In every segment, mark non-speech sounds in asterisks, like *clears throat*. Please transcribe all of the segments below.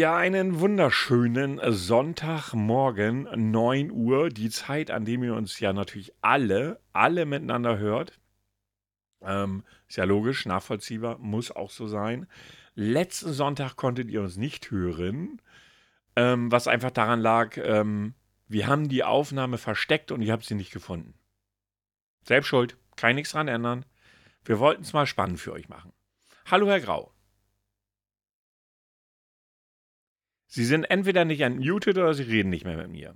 Ja, einen wunderschönen Sonntagmorgen, 9 Uhr, die Zeit, an dem ihr uns ja natürlich alle, alle miteinander hört. Ähm, ist ja logisch, nachvollziehbar, muss auch so sein. Letzten Sonntag konntet ihr uns nicht hören, ähm, was einfach daran lag, ähm, wir haben die Aufnahme versteckt und ich habe sie nicht gefunden. Selbst schuld, kann nichts dran ändern. Wir wollten es mal spannend für euch machen. Hallo, Herr Grau. Sie sind entweder nicht unmuted oder Sie reden nicht mehr mit mir.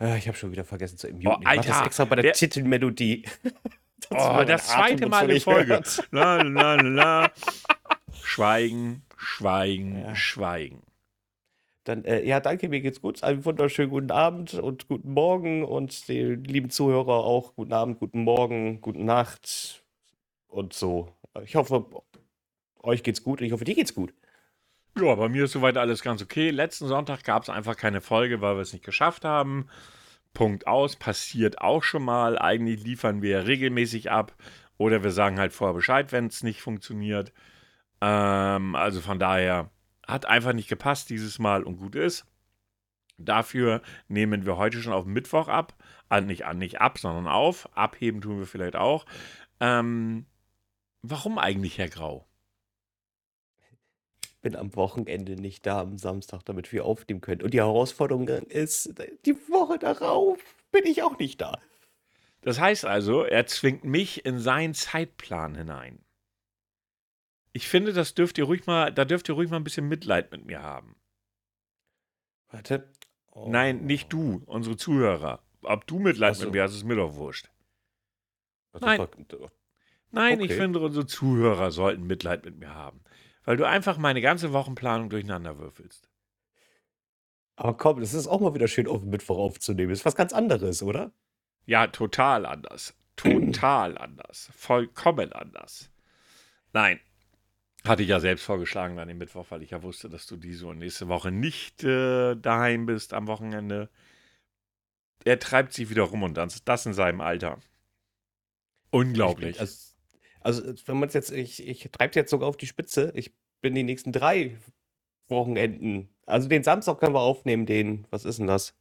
Äh, ich habe schon wieder vergessen zu unmuten. Oh, Alter, ich das extra bei der, der Titelmelodie. *laughs* oh, das zweite Mal in Folge. *laughs* La, la, la, Schweigen, schweigen, ja. schweigen. Dann, äh, ja, danke, mir geht's gut. Einen wunderschönen guten Abend und guten Morgen und den lieben Zuhörer auch guten Abend, guten Morgen, guten Nacht und so. Ich hoffe, euch geht's gut und ich hoffe, dir geht's gut. Ja, bei mir ist soweit alles ganz okay. Letzten Sonntag gab es einfach keine Folge, weil wir es nicht geschafft haben. Punkt aus, passiert auch schon mal. Eigentlich liefern wir regelmäßig ab oder wir sagen halt vorher Bescheid, wenn es nicht funktioniert. Ähm, also von daher hat einfach nicht gepasst dieses Mal und gut ist. Dafür nehmen wir heute schon auf Mittwoch ab. Also nicht, nicht ab, sondern auf. Abheben tun wir vielleicht auch. Ähm, warum eigentlich, Herr Grau? Bin am Wochenende nicht da am Samstag, damit wir aufnehmen können. Und die Herausforderung ist, die Woche darauf bin ich auch nicht da. Das heißt also, er zwingt mich in seinen Zeitplan hinein. Ich finde, das dürft ihr ruhig mal, da dürft ihr ruhig mal ein bisschen Mitleid mit mir haben. Warte. Oh. Nein, nicht du, unsere Zuhörer. Ob du Mitleid so. mit mir hast, ist mir doch wurscht. Nein. Nein, okay. ich finde, unsere Zuhörer sollten Mitleid mit mir haben weil du einfach meine ganze Wochenplanung durcheinander würfelst. Aber komm, das ist auch mal wieder schön auf den Mittwoch aufzunehmen. Das ist was ganz anderes, oder? Ja, total anders. Total *clears throat* anders. Vollkommen anders. Nein. Hatte ich ja selbst vorgeschlagen an dem Mittwoch, weil ich ja wusste, dass du diese und nächste Woche nicht äh, daheim bist am Wochenende. Er treibt sich wieder rum und das, das in seinem Alter. Unglaublich. Also, also, wenn man es jetzt, ich, ich treibe es jetzt sogar auf die Spitze. Ich bin die nächsten drei Wochenenden. Also den Samstag können wir aufnehmen, den, was ist denn das?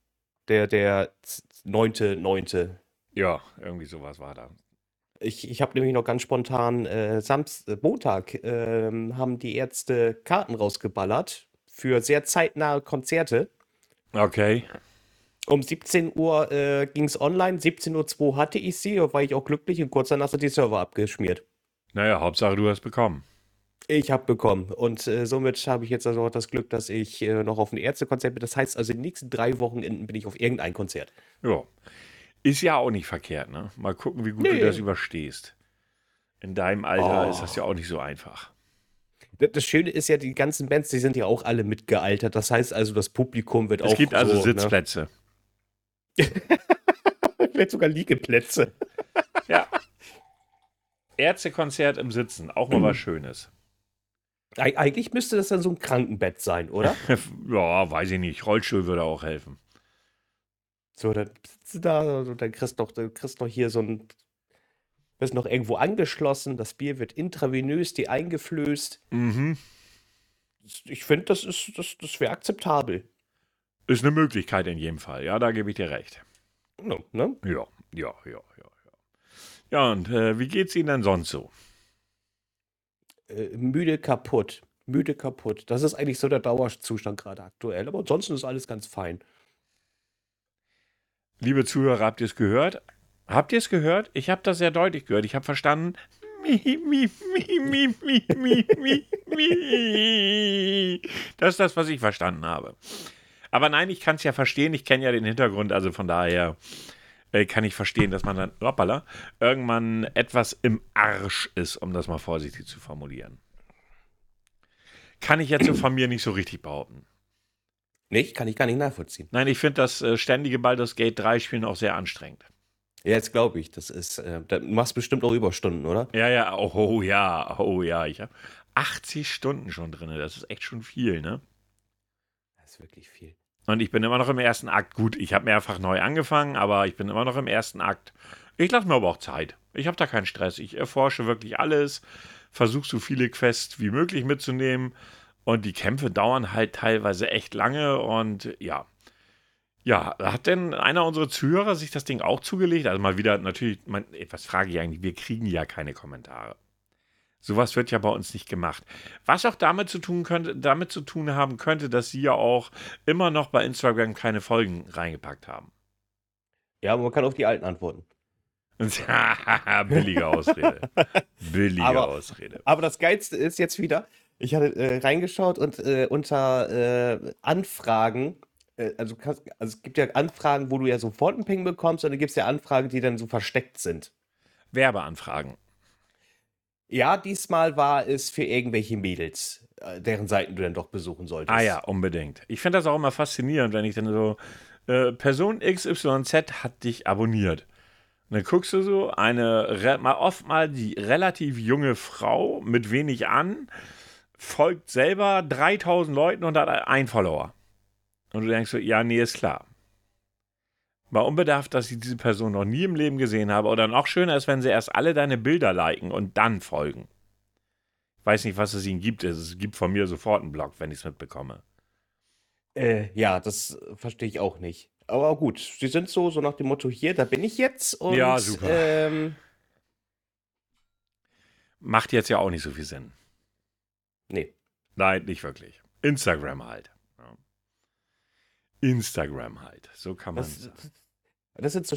Der, der 9.9. Ja, irgendwie sowas war da. Ich, ich habe nämlich noch ganz spontan äh, Samst äh, Montag äh, haben die Ärzte Karten rausgeballert für sehr zeitnahe Konzerte. Okay. Um 17 Uhr äh, ging es online, 17.02 Uhr hatte ich sie, da war ich auch glücklich und kurz danach sind die Server abgeschmiert. Naja, Hauptsache du hast bekommen. Ich habe bekommen. Und äh, somit habe ich jetzt also auch das Glück, dass ich äh, noch auf ein Ärztekonzert bin. Das heißt also, in den nächsten drei Wochenenden bin ich auf irgendein Konzert. Ja. Ist ja auch nicht verkehrt, ne? Mal gucken, wie gut nee. du das überstehst. In deinem Alter oh. ist das ja auch nicht so einfach. Das Schöne ist ja, die ganzen Bands, die sind ja auch alle mitgealtert. Das heißt also, das Publikum wird es auch. Es gibt also so, ne? Sitzplätze. Ne? *laughs* Vielleicht sogar Liegeplätze. ja. *laughs* Ärztekonzert im Sitzen, auch mal was Schönes. Eig eigentlich müsste das dann so ein Krankenbett sein, oder? *laughs* ja, weiß ich nicht. Rollstuhl würde auch helfen. So, dann sitzt du da und dann kriegst du noch, dann kriegst noch hier so ein. Bist noch irgendwo angeschlossen, das Bier wird intravenös dir eingeflößt. Mhm. Ich finde, das das, das wäre akzeptabel. Ist eine Möglichkeit in jedem Fall, ja, da gebe ich dir recht. No, ne? Ja, ja, ja, ja. Und äh, wie geht's Ihnen denn sonst so? Äh, müde kaputt. Müde kaputt. Das ist eigentlich so der Dauerzustand gerade aktuell. Aber ansonsten ist alles ganz fein. Liebe Zuhörer, habt ihr es gehört? Habt ihr es gehört? Ich habe das sehr deutlich gehört. Ich habe verstanden. Das ist das, was ich verstanden habe. Aber nein, ich kann es ja verstehen. Ich kenne ja den Hintergrund. Also von daher äh, kann ich verstehen, dass man dann, hoppala, irgendwann etwas im Arsch ist, um das mal vorsichtig zu formulieren. Kann ich jetzt so von mir nicht so richtig behaupten. Nicht? Kann ich gar nicht nachvollziehen. Nein, ich finde das äh, ständige Baldur's Gate 3 Spielen auch sehr anstrengend. Ja, jetzt glaube ich, das ist, äh, da machst bestimmt auch Überstunden, oder? Ja, ja, oh, oh ja, oh ja, ich habe 80 Stunden schon drin, das ist echt schon viel, ne? Das ist wirklich viel. Und ich bin immer noch im ersten Akt. Gut, ich habe mehrfach neu angefangen, aber ich bin immer noch im ersten Akt. Ich lasse mir aber auch Zeit. Ich habe da keinen Stress. Ich erforsche wirklich alles, versuche so viele Quests wie möglich mitzunehmen Und die Kämpfe dauern halt teilweise echt lange und ja. Ja, hat denn einer unserer Zuhörer sich das Ding auch zugelegt? Also mal wieder natürlich, man, was frage ich eigentlich? Wir kriegen ja keine Kommentare. Sowas wird ja bei uns nicht gemacht. Was auch damit zu tun könnte, damit zu tun haben könnte, dass sie ja auch immer noch bei Instagram keine Folgen reingepackt haben. Ja, man kann auf die alten antworten. *laughs* Billige Ausrede. Billige aber, Ausrede. Aber das Geilste ist jetzt wieder, ich hatte äh, reingeschaut und äh, unter äh, Anfragen, äh, also, kannst, also, es gibt ja Anfragen, wo du ja sofort einen Ping bekommst, und dann gibt es ja Anfragen, die dann so versteckt sind. Werbeanfragen. Ja, diesmal war es für irgendwelche Mädels, äh, deren Seiten du dann doch besuchen solltest. Ah ja, unbedingt. Ich finde das auch immer faszinierend, wenn ich dann so, äh, Person XYZ hat dich abonniert. Und dann guckst du so, eine, mal oft mal die relativ junge Frau mit wenig an, folgt selber 3000 Leuten und hat einen Follower. Und du denkst so, ja, nee, ist klar. Mal unbedarft, dass ich diese Person noch nie im Leben gesehen habe. Oder noch schöner ist, wenn sie erst alle deine Bilder liken und dann folgen. Ich weiß nicht, was es ihnen gibt. Es gibt von mir sofort einen Blog, wenn ich es mitbekomme. Äh, ja, das verstehe ich auch nicht. Aber gut, sie sind so, so nach dem Motto, hier, da bin ich jetzt. Und, ja, super. Ähm, Macht jetzt ja auch nicht so viel Sinn. Nee. Nein, nicht wirklich. Instagram halt. Instagram halt. So kann man das, das sind so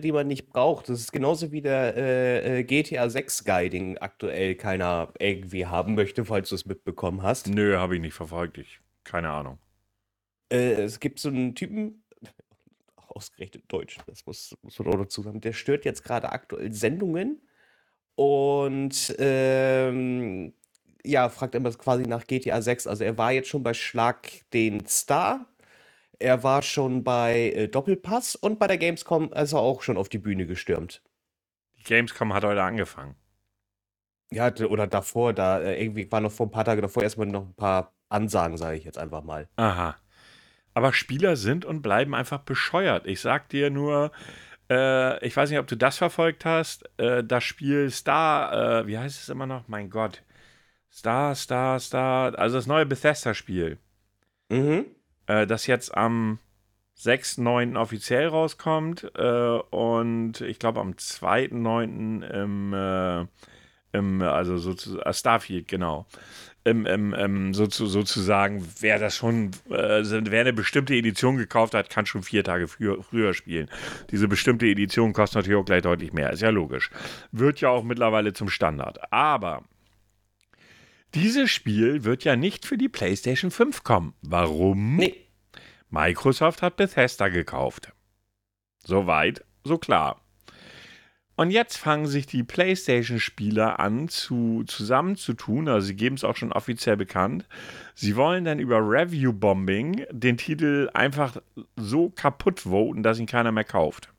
die man nicht braucht. Das ist genauso wie der äh, äh GTA 6 Guiding aktuell keiner irgendwie haben möchte, falls du es mitbekommen hast. Nö, habe ich nicht verfolgt. Ich, keine Ahnung. Äh, es gibt so einen Typen, *laughs* ausgerechnet Deutsch, das muss, muss man auch dazu sagen, der stört jetzt gerade aktuell Sendungen und ähm, ja, fragt immer quasi nach GTA 6. Also er war jetzt schon bei Schlag den Star. Er war schon bei äh, Doppelpass und bei der Gamescom ist er auch schon auf die Bühne gestürmt. Die Gamescom hat heute angefangen. Ja, oder davor, da äh, irgendwie war noch vor ein paar Tagen davor erstmal noch ein paar Ansagen, sage ich jetzt einfach mal. Aha. Aber Spieler sind und bleiben einfach bescheuert. Ich sag dir nur, äh, ich weiß nicht, ob du das verfolgt hast, äh, das Spiel Star, äh, wie heißt es immer noch? Mein Gott. Star, Star, Star, also das neue Bethesda-Spiel. Mhm. Äh, das jetzt am 6.9. offiziell rauskommt äh, und ich glaube am 2.9. im, äh, im, also sozusagen, Starfield, genau ähm, ähm, ähm, so, sozusagen, wer das schon, äh, wer eine bestimmte Edition gekauft hat, kann schon vier Tage früher, früher spielen. Diese bestimmte Edition kostet natürlich auch gleich deutlich mehr, ist ja logisch. Wird ja auch mittlerweile zum Standard. Aber dieses Spiel wird ja nicht für die PlayStation 5 kommen. Warum? Nee. Microsoft hat Bethesda gekauft. Soweit, so klar. Und jetzt fangen sich die PlayStation-Spieler an zu, zusammenzutun, also sie geben es auch schon offiziell bekannt. Sie wollen dann über Review-Bombing den Titel einfach so kaputt voten, dass ihn keiner mehr kauft.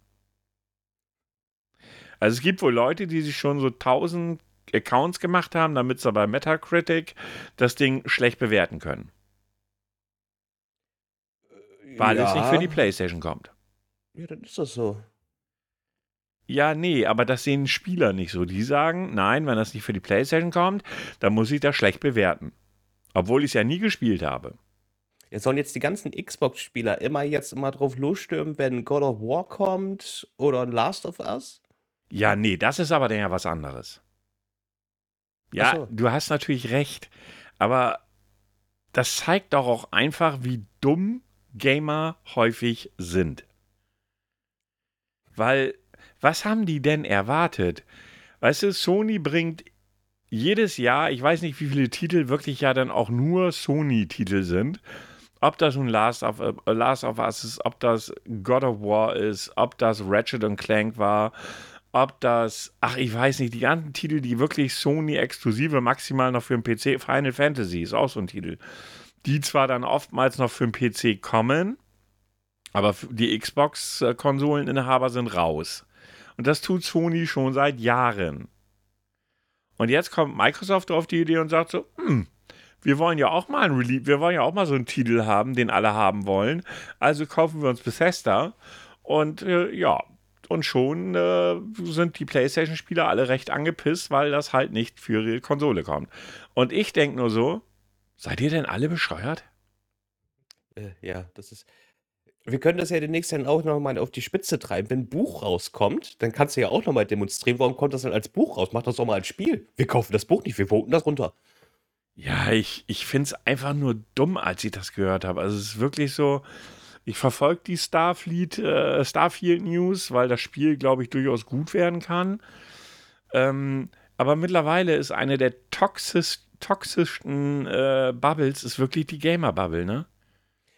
Also es gibt wohl Leute, die sich schon so 1000 Accounts gemacht haben, damit sie bei Metacritic das Ding schlecht bewerten können. Weil ja. es nicht für die PlayStation kommt. Ja, dann ist das so. Ja, nee, aber das sehen Spieler nicht so. Die sagen, nein, wenn das nicht für die PlayStation kommt, dann muss ich das schlecht bewerten. Obwohl ich es ja nie gespielt habe. Jetzt sollen jetzt die ganzen Xbox-Spieler immer jetzt immer drauf losstürmen, wenn God of War kommt oder Last of Us? Ja, nee, das ist aber dann ja was anderes. Ja, so. du hast natürlich recht, aber das zeigt doch auch einfach, wie dumm Gamer häufig sind. Weil was haben die denn erwartet? Weißt du, Sony bringt jedes Jahr, ich weiß nicht, wie viele Titel wirklich ja dann auch nur Sony-Titel sind. Ob das nun Last of, uh, Last of Us ist, ob das God of War ist, ob das Ratchet Clank war, ob das, ach, ich weiß nicht, die ganzen Titel, die wirklich Sony-exklusive, maximal noch für den PC, Final Fantasy ist auch so ein Titel, die zwar dann oftmals noch für den PC kommen, aber die Xbox-Konsoleninhaber sind raus. Und das tut Sony schon seit Jahren. Und jetzt kommt Microsoft auf die Idee und sagt so, hm, wir wollen ja auch mal ein Release, wir wollen ja auch mal so einen Titel haben, den alle haben wollen. Also kaufen wir uns Bethesda. Und äh, ja, und schon äh, sind die PlayStation-Spieler alle recht angepisst, weil das halt nicht für ihre Konsole kommt. Und ich denke nur so, Seid ihr denn alle bescheuert? Äh, ja, das ist. Wir können das ja demnächst dann auch noch mal auf die Spitze treiben. Wenn ein Buch rauskommt, dann kannst du ja auch noch mal demonstrieren. Warum kommt das denn als Buch raus? Mach das doch mal als Spiel. Wir kaufen das Buch nicht, wir voten das runter. Ja, ich, ich finde es einfach nur dumm, als ich das gehört habe. Also es ist wirklich so, ich verfolge die Starfleet, äh, Starfield News, weil das Spiel, glaube ich, durchaus gut werden kann. Ähm, aber mittlerweile ist eine der toxisch, toxischsten äh, Bubbles ist wirklich die Gamer-Bubble, ne?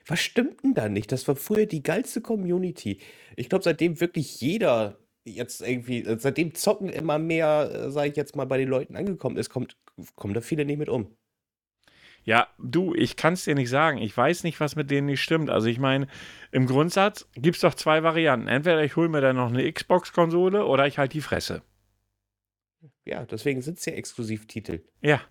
Was stimmt denn da nicht? Das war früher die geilste Community. Ich glaube, seitdem wirklich jeder jetzt irgendwie, seitdem Zocken immer mehr, äh, sage ich jetzt mal, bei den Leuten angekommen ist, kommt, kommen da viele nicht mit um. Ja, du, ich kann es dir nicht sagen. Ich weiß nicht, was mit denen nicht stimmt. Also ich meine, im Grundsatz gibt es doch zwei Varianten. Entweder ich hole mir dann noch eine Xbox-Konsole oder ich halte die Fresse. Ja, deswegen sind es ja Exklusivtitel. Ja.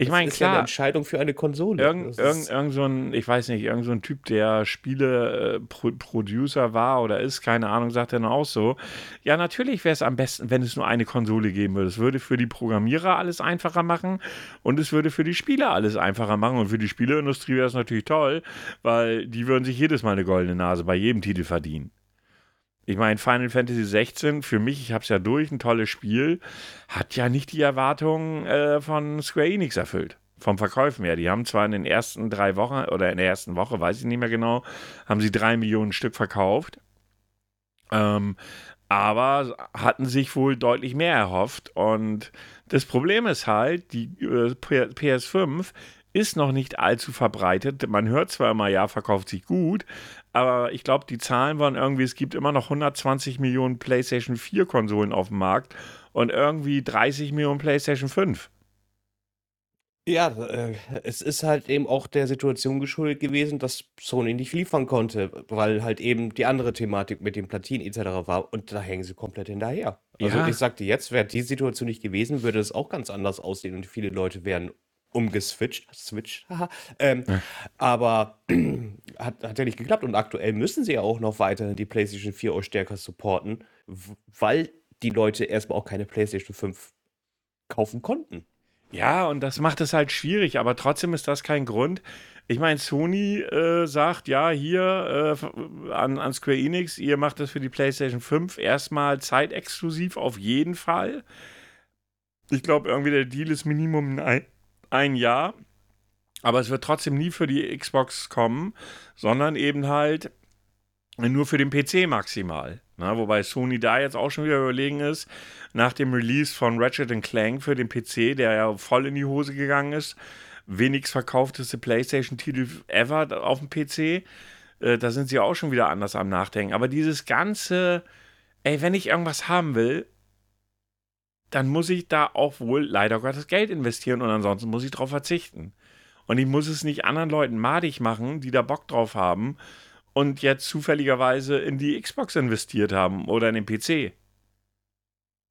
Ich meine, klar. Ja eine Entscheidung für eine Konsole. Irgend, irgend, irgend so ein, ich weiß nicht, irgend so ein Typ, der Spiele-Producer äh, war oder ist, keine Ahnung, sagt er noch auch so. Ja, natürlich wäre es am besten, wenn es nur eine Konsole geben würde. Es würde für die Programmierer alles einfacher machen und es würde für die Spieler alles einfacher machen. Und für die Spieleindustrie wäre es natürlich toll, weil die würden sich jedes Mal eine goldene Nase bei jedem Titel verdienen. Ich meine, Final Fantasy 16, für mich, ich habe es ja durch, ein tolles Spiel, hat ja nicht die Erwartungen äh, von Square Enix erfüllt. Vom Verkäufen her. Die haben zwar in den ersten drei Wochen oder in der ersten Woche, weiß ich nicht mehr genau, haben sie drei Millionen Stück verkauft. Ähm, aber hatten sich wohl deutlich mehr erhofft. Und das Problem ist halt, die äh, PS5 ist noch nicht allzu verbreitet. Man hört zwar immer, ja, verkauft sich gut, aber ich glaube, die Zahlen waren irgendwie, es gibt immer noch 120 Millionen PlayStation 4 Konsolen auf dem Markt und irgendwie 30 Millionen PlayStation 5. Ja, äh, es ist halt eben auch der Situation geschuldet gewesen, dass Sony nicht liefern konnte, weil halt eben die andere Thematik mit den Platinen etc. war und da hängen sie komplett hinterher. Also ja. ich sagte jetzt, wäre die Situation nicht gewesen, würde es auch ganz anders aussehen und viele Leute wären umgeswitcht. Switch, haha. Ähm, ja. Aber *clears throat* hat, hat ja nicht geklappt und aktuell müssen sie ja auch noch weiter die PlayStation 4 auch stärker supporten, weil die Leute erstmal auch keine PlayStation 5 kaufen konnten. Ja, und das macht es halt schwierig, aber trotzdem ist das kein Grund. Ich meine, Sony äh, sagt, ja, hier äh, an, an Square Enix, ihr macht das für die PlayStation 5 erstmal zeitexklusiv auf jeden Fall. Ich glaube, irgendwie der Deal ist Minimum ein, ein Jahr. Aber es wird trotzdem nie für die Xbox kommen, sondern eben halt nur für den PC maximal. Na, wobei Sony da jetzt auch schon wieder überlegen ist, nach dem Release von Ratchet Clank für den PC, der ja voll in die Hose gegangen ist, wenigst verkaufteste PlayStation-Titel ever auf dem PC, äh, da sind sie auch schon wieder anders am Nachdenken. Aber dieses ganze, ey, wenn ich irgendwas haben will, dann muss ich da auch wohl leider Gottes Geld investieren und ansonsten muss ich darauf verzichten. Und ich muss es nicht anderen Leuten madig machen, die da Bock drauf haben und jetzt zufälligerweise in die Xbox investiert haben oder in den PC.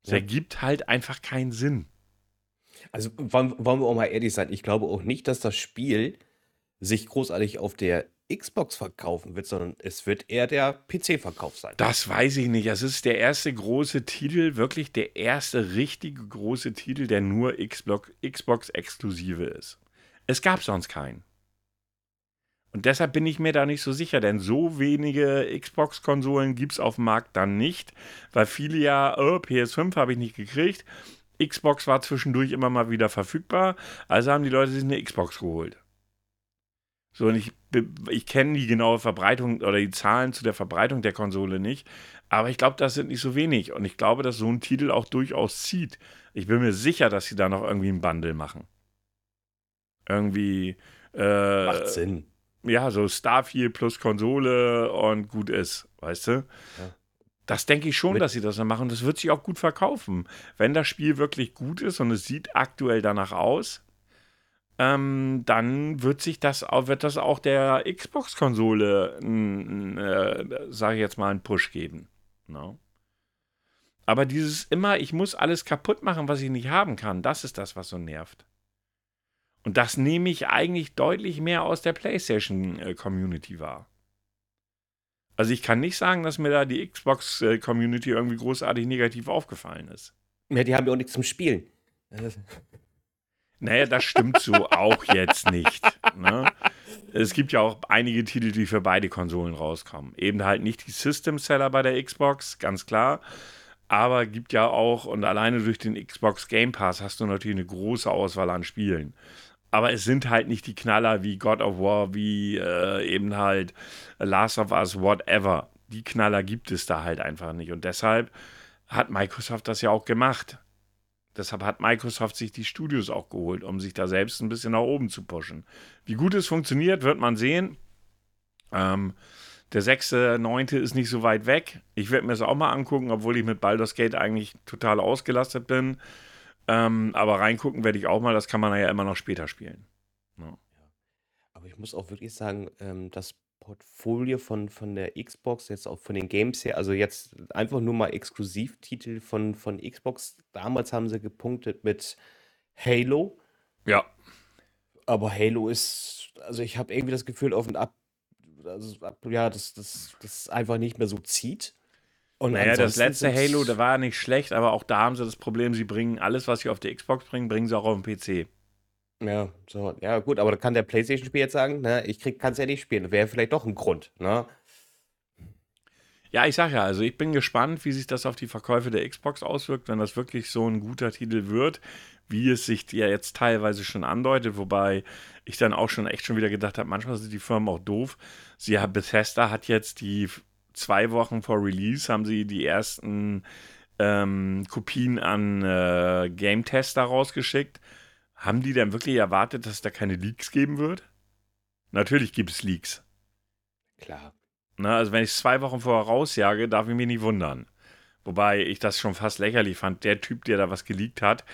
Das ja. ergibt halt einfach keinen Sinn. Also wollen, wollen wir auch mal ehrlich sein, ich glaube auch nicht, dass das Spiel sich großartig auf der Xbox verkaufen wird, sondern es wird eher der PC-Verkauf sein. Das weiß ich nicht. Es ist der erste große Titel, wirklich der erste richtige große Titel, der nur Xbox-exklusive ist. Es gab sonst keinen. Und deshalb bin ich mir da nicht so sicher, denn so wenige Xbox-Konsolen gibt es auf dem Markt dann nicht, weil viele ja, oh, PS5 habe ich nicht gekriegt. Xbox war zwischendurch immer mal wieder verfügbar, also haben die Leute sich eine Xbox geholt. So, und ich, ich kenne die genaue Verbreitung oder die Zahlen zu der Verbreitung der Konsole nicht. Aber ich glaube, das sind nicht so wenig. Und ich glaube, dass so ein Titel auch durchaus zieht. Ich bin mir sicher, dass sie da noch irgendwie ein Bundle machen. Irgendwie. Äh, Macht Sinn. Ja, so Starfield plus Konsole und gut ist, weißt du? Ja. Das denke ich schon, Mit dass sie das dann machen. Das wird sich auch gut verkaufen. Wenn das Spiel wirklich gut ist und es sieht aktuell danach aus, ähm, dann wird sich das auch, wird das auch der Xbox-Konsole, äh, sage ich jetzt mal, einen Push geben. No? Ne? Aber dieses immer, ich muss alles kaputt machen, was ich nicht haben kann, das ist das, was so nervt. Und das nehme ich eigentlich deutlich mehr aus der PlayStation-Community äh, wahr. Also ich kann nicht sagen, dass mir da die Xbox-Community irgendwie großartig negativ aufgefallen ist. Ja, die haben ja auch nichts zum Spielen. Naja, das stimmt so auch jetzt nicht. Ne? Es gibt ja auch einige Titel, die für beide Konsolen rauskommen. Eben halt nicht die System Seller bei der Xbox, ganz klar. Aber gibt ja auch, und alleine durch den Xbox Game Pass hast du natürlich eine große Auswahl an Spielen. Aber es sind halt nicht die Knaller wie God of War, wie äh, eben halt Last of Us, whatever. Die Knaller gibt es da halt einfach nicht. Und deshalb hat Microsoft das ja auch gemacht. Deshalb hat Microsoft sich die Studios auch geholt, um sich da selbst ein bisschen nach oben zu pushen. Wie gut es funktioniert, wird man sehen. Ähm, der 6.9. ist nicht so weit weg. Ich werde mir das auch mal angucken, obwohl ich mit Baldur's Gate eigentlich total ausgelastet bin. Ähm, aber reingucken werde ich auch mal. Das kann man ja immer noch später spielen. Ja. Aber ich muss auch wirklich sagen, ähm, das Portfolio von, von der Xbox, jetzt auch von den Games her, also jetzt einfach nur mal Exklusivtitel von, von Xbox. Damals haben sie gepunktet mit Halo. Ja. Aber Halo ist, also ich habe irgendwie das Gefühl, auf und ab, also, ja, dass das, das einfach nicht mehr so zieht. Und naja, das letzte Halo, da war nicht schlecht, aber auch da haben sie das Problem, sie bringen alles, was sie auf der Xbox bringen, bringen sie auch auf den PC. Ja, so, ja, gut, aber da kann der PlayStation-Spieler jetzt sagen, ne, ich kann es ja nicht spielen. Wäre vielleicht doch ein Grund, ne? Ja, ich sag ja, also ich bin gespannt, wie sich das auf die Verkäufe der Xbox auswirkt, wenn das wirklich so ein guter Titel wird, wie es sich ja jetzt teilweise schon andeutet, wobei ich dann auch schon echt schon wieder gedacht habe, manchmal sind die Firmen auch doof. Sie haben, Bethesda hat jetzt die zwei Wochen vor Release, haben sie die ersten ähm, Kopien an äh, Game-Tester rausgeschickt haben die denn wirklich erwartet, dass es da keine Leaks geben wird? Natürlich gibt es Leaks. Klar. Na, also wenn ich es zwei Wochen vorher rausjage, darf ich mich nicht wundern. Wobei ich das schon fast lächerlich fand. Der Typ, der da was geleakt hat,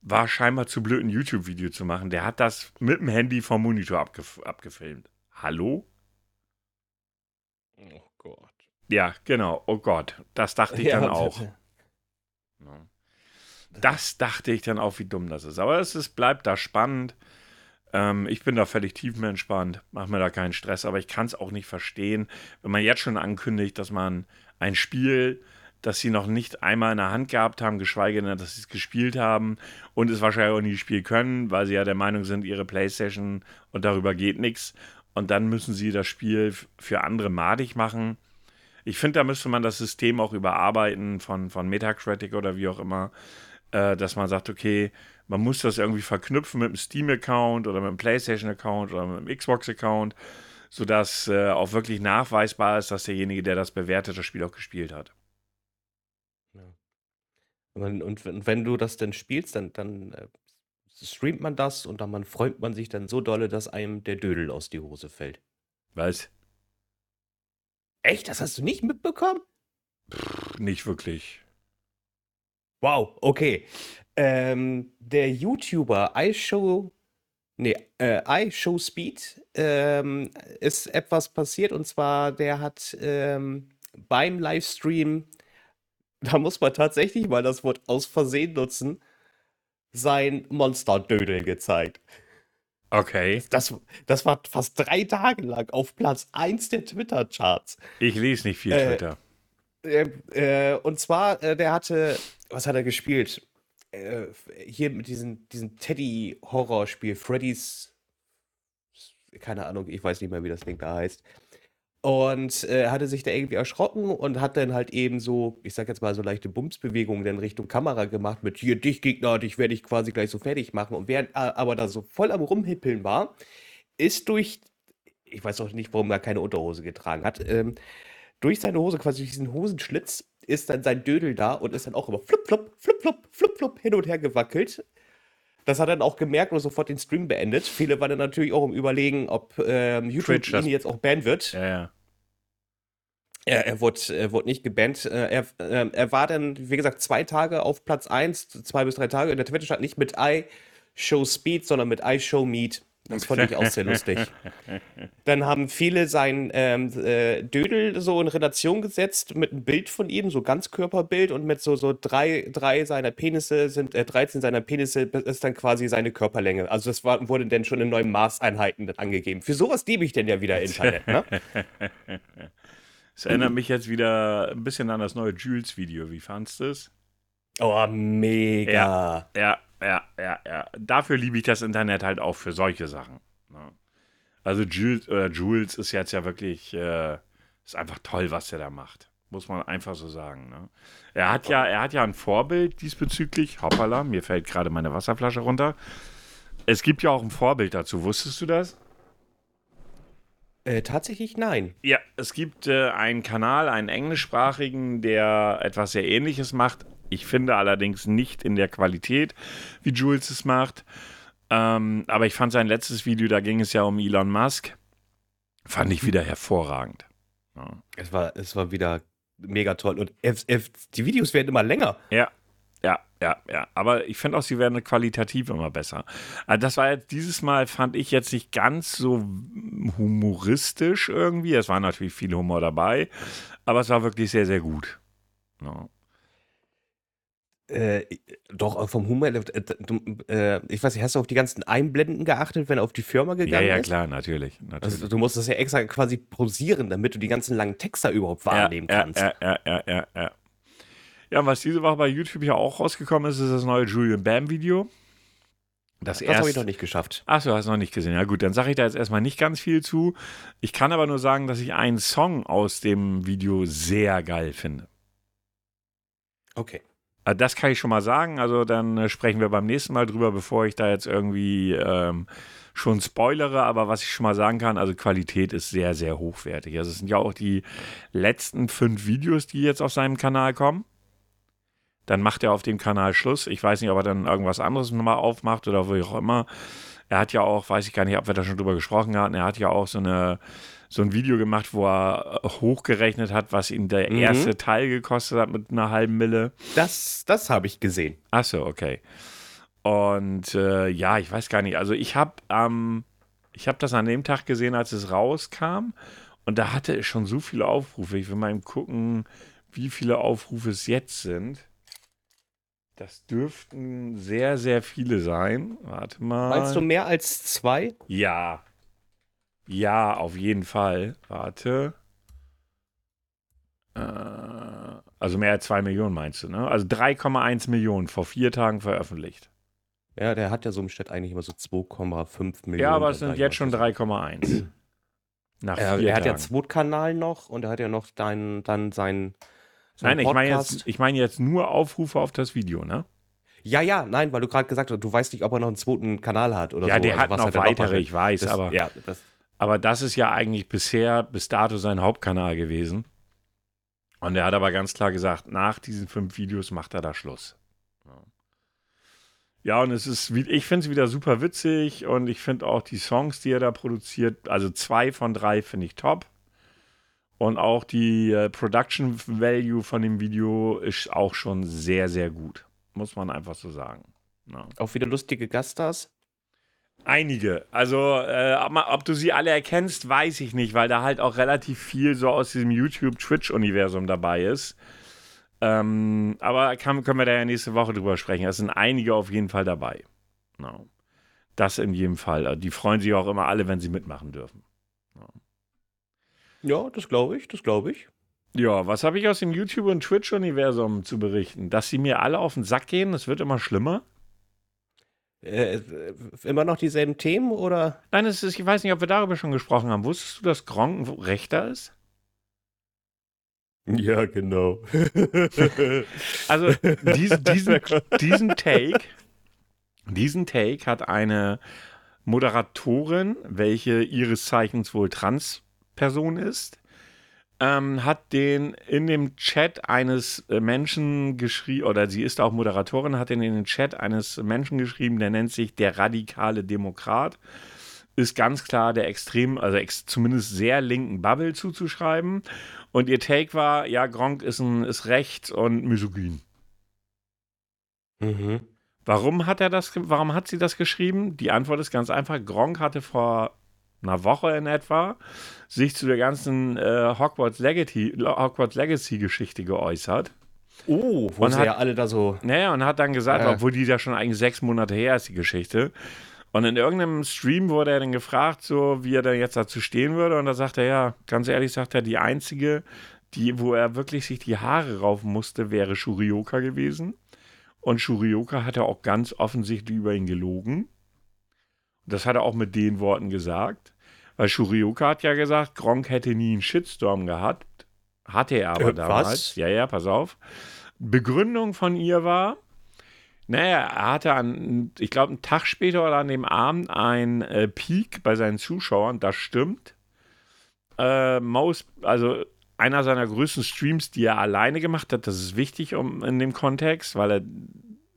war scheinbar zu blöd, ein YouTube-Video zu machen. Der hat das mit dem Handy vom Monitor abgef abgefilmt. Hallo? Oh Gott. Ja, genau. Oh Gott. Das dachte ich ja, dann auch. Ja. Das dachte ich dann auch, wie dumm das ist. Aber es ist, bleibt da spannend. Ähm, ich bin da völlig tiefenentspannt, mache mir da keinen Stress, aber ich kann es auch nicht verstehen, wenn man jetzt schon ankündigt, dass man ein Spiel, das sie noch nicht einmal in der Hand gehabt haben, geschweige denn, dass sie es gespielt haben und es wahrscheinlich auch nie spielen können, weil sie ja der Meinung sind, ihre Playstation und darüber geht nichts. Und dann müssen sie das Spiel für andere madig machen. Ich finde, da müsste man das System auch überarbeiten von, von Metacritic oder wie auch immer äh, dass man sagt, okay, man muss das irgendwie verknüpfen mit einem Steam-Account oder mit einem PlayStation-Account oder mit einem Xbox-Account, sodass äh, auch wirklich nachweisbar ist, dass derjenige, der das bewertet, das Spiel auch gespielt hat. Ja. Und, wenn du das dann spielst, dann, dann äh, streamt man das und dann man freut man sich dann so dolle, dass einem der Dödel aus die Hose fällt. Was? Echt? Das hast du nicht mitbekommen? Pff, nicht wirklich. Wow, okay. Ähm, der YouTuber iShow, nee, äh, iShowSpeed ähm, ist etwas passiert und zwar der hat ähm, beim Livestream, *laughs* da muss man tatsächlich mal das Wort aus Versehen nutzen, sein Monsterdödel gezeigt. Okay. Das, das war fast drei Tage lang auf Platz 1 der Twitter-Charts. Ich lese nicht viel äh, Twitter. Äh, äh, und zwar, äh, der hatte, was hat er gespielt? Äh, hier mit diesem, diesem Teddy-Horrorspiel, Freddy's, keine Ahnung, ich weiß nicht mehr, wie das Ding da heißt. Und äh, hatte sich da irgendwie erschrocken und hat dann halt eben so, ich sag jetzt mal so leichte Bumsbewegungen dann Richtung Kamera gemacht mit hier, dich Gegner, dich werde ich quasi gleich so fertig machen. Und während er aber da so voll am Rumhippeln war, ist durch, ich weiß auch nicht, warum er keine Unterhose getragen hat, ähm, durch seine Hose, quasi durch diesen Hosenschlitz, ist dann sein Dödel da und ist dann auch immer flup, flup, flup, flup, flup, flup hin und her gewackelt. Das hat er dann auch gemerkt und sofort den Stream beendet. Viele waren dann natürlich auch im Überlegen, ob ähm, YouTube Twitch, ihn jetzt auch bannen wird. Ja, ja. Er, er, wurde, er wurde nicht gebannt. Äh, er, äh, er war dann, wie gesagt, zwei Tage auf Platz 1, zwei bis drei Tage in der Twitch-Stadt, nicht mit iShowSpeed, sondern mit iShowMeet. Das fand ich auch sehr lustig. *laughs* Dann haben viele sein ähm, äh, Dödel so in Relation gesetzt mit einem Bild von ihm, so Ganzkörperbild und mit so, so drei, drei seiner Penisse sind, äh, 13 seiner Penisse ist dann quasi seine Körperlänge. Also das war, wurde dann schon in neuen Maßeinheiten angegeben. Für sowas liebe ich denn ja wieder Internet, ne? *laughs* Es erinnert mich jetzt wieder ein bisschen an das neue Jules-Video. Wie fandest du es? Oh, mega. Ja, ja, ja, ja, ja. Dafür liebe ich das Internet halt auch für solche Sachen. Ne? Also Jules, äh, Jules ist jetzt ja wirklich, äh, ist einfach toll, was er da macht. Muss man einfach so sagen. Ne? Er hat ja, er hat ja ein Vorbild diesbezüglich. Hoppala, mir fällt gerade meine Wasserflasche runter. Es gibt ja auch ein Vorbild dazu. Wusstest du das? Äh, tatsächlich nein. Ja, es gibt äh, einen Kanal, einen englischsprachigen, der etwas sehr ähnliches macht. Ich finde allerdings nicht in der Qualität, wie Jules es macht. Ähm, aber ich fand sein letztes Video, da ging es ja um Elon Musk, fand ich wieder hervorragend. Ja. Es, war, es war wieder mega toll. Und F, F, die Videos werden immer länger. Ja, ja, ja, ja. Aber ich finde auch, sie werden qualitativ immer besser. Also das war jetzt dieses Mal, fand ich jetzt nicht ganz so humoristisch irgendwie. Es war natürlich viel Humor dabei, aber es war wirklich sehr, sehr gut. Ja. Äh, doch, vom Humor, äh, äh, ich weiß nicht, hast du auf die ganzen Einblenden geachtet, wenn er auf die Firma gegangen ist? Ja, ja, klar, natürlich. natürlich. Also, du musst das ja extra quasi pausieren, damit du die ganzen langen Texte überhaupt wahrnehmen ja, kannst. Ja, ja, ja, ja, ja. Ja, was diese Woche bei YouTube ja auch rausgekommen ist, ist das neue Julian Bam Video. Das, das habe ich noch nicht geschafft. Achso, hast du noch nicht gesehen. Ja, gut, dann sage ich da jetzt erstmal nicht ganz viel zu. Ich kann aber nur sagen, dass ich einen Song aus dem Video sehr geil finde. Okay. Also das kann ich schon mal sagen. Also dann äh, sprechen wir beim nächsten Mal drüber, bevor ich da jetzt irgendwie ähm, schon spoilere. Aber was ich schon mal sagen kann, also Qualität ist sehr, sehr hochwertig. Also es sind ja auch die letzten fünf Videos, die jetzt auf seinem Kanal kommen. Dann macht er auf dem Kanal Schluss. Ich weiß nicht, ob er dann irgendwas anderes nochmal aufmacht oder wie auch immer. Er hat ja auch, weiß ich gar nicht, ob wir da schon drüber gesprochen hatten, er hat ja auch so eine so ein Video gemacht, wo er äh, hochgerechnet hat, was ihm der mhm. erste Teil gekostet hat mit einer halben Mille. Das, das habe ich gesehen. Achso, okay. Und äh, ja, ich weiß gar nicht. Also ich habe ähm, ich habe das an dem Tag gesehen, als es rauskam. Und da hatte es schon so viele Aufrufe. Ich will mal eben gucken, wie viele Aufrufe es jetzt sind. Das dürften sehr, sehr viele sein. Warte mal. Meinst du mehr als zwei? Ja, ja, auf jeden Fall. Warte. Äh, also mehr als 2 Millionen meinst du, ne? Also 3,1 Millionen vor vier Tagen veröffentlicht. Ja, der hat ja so im Schnitt eigentlich immer so 2,5 Millionen. Ja, aber es sind jetzt schon 3,1. Nach äh, er hat ja einen Zweitkanal noch und er hat ja noch dann, dann seinen. Nein, ich meine jetzt, ich mein jetzt nur Aufrufe auf das Video, ne? Ja, ja, nein, weil du gerade gesagt hast, du weißt nicht, ob er noch einen zweiten Kanal hat oder ja, so. Ja, der also, hat noch weitere, ich weiß, das, aber. Ja, das, aber das ist ja eigentlich bisher, bis dato sein Hauptkanal gewesen. Und er hat aber ganz klar gesagt, nach diesen fünf Videos macht er da Schluss. Ja, und es ist, ich finde es wieder super witzig und ich finde auch die Songs, die er da produziert, also zwei von drei finde ich top. Und auch die äh, Production Value von dem Video ist auch schon sehr, sehr gut. Muss man einfach so sagen. Ja. Auch wieder lustige Gaststars? Einige. Also, äh, ob, ob, du sie alle erkennst, weiß ich nicht, weil da halt auch relativ viel so aus diesem YouTube-Twitch-Universum dabei ist. Ähm, aber kann, können wir da ja nächste Woche drüber sprechen. Es sind einige auf jeden Fall dabei. No. Das in jedem Fall. Die freuen sich auch immer alle, wenn sie mitmachen dürfen. Ja, das glaube ich, das glaube ich. Ja, was habe ich aus dem YouTube- und Twitch-Universum zu berichten? Dass sie mir alle auf den Sack gehen, es wird immer schlimmer. Äh, immer noch dieselben Themen oder? Nein, es ist, ich weiß nicht, ob wir darüber schon gesprochen haben. Wusstest du, dass Gronk Rechter ist? Ja, genau. *laughs* also dies, diesen, diesen Take, diesen Take hat eine Moderatorin, welche ihres Zeichens wohl Transperson ist, ähm, hat den in dem Chat eines äh, Menschen geschrieben, oder sie ist auch Moderatorin, hat den in den Chat eines Menschen geschrieben, der nennt sich der radikale Demokrat. Ist ganz klar der extrem, also ex, zumindest sehr linken Bubble zuzuschreiben. Und ihr Take war, ja, Gronk ist, ein, ist rechts und misogyn. Mhm. Warum hat er das, warum hat sie das geschrieben? Die Antwort ist ganz einfach. Gronk hatte vor einer Woche in etwa sich zu der ganzen äh, Hogwarts Legacy, Hogwarts Legacy Geschichte geäußert. Oh, wo sie ja alle da so. Naja, und hat dann gesagt, äh. obwohl die ja schon eigentlich sechs Monate her ist, die Geschichte. Und in irgendeinem Stream wurde er dann gefragt, so wie er dann jetzt dazu stehen würde. Und da sagt er, ja, ganz ehrlich, sagt er, die einzige, die, wo er wirklich sich die Haare raufen musste, wäre Shurioka gewesen. Und Shurioka hat ja auch ganz offensichtlich über ihn gelogen. Das hat er auch mit den Worten gesagt. Weil Shurioka hat ja gesagt, Gronk hätte nie einen Shitstorm gehabt. Hatte er aber äh, damals. Was? Ja, ja, pass auf. Begründung von ihr war, naja, er hatte an, ich glaube, einen Tag später oder an dem Abend ein äh, Peak bei seinen Zuschauern, das stimmt. Äh, most, also einer seiner größten Streams, die er alleine gemacht hat, das ist wichtig um, in dem Kontext, weil er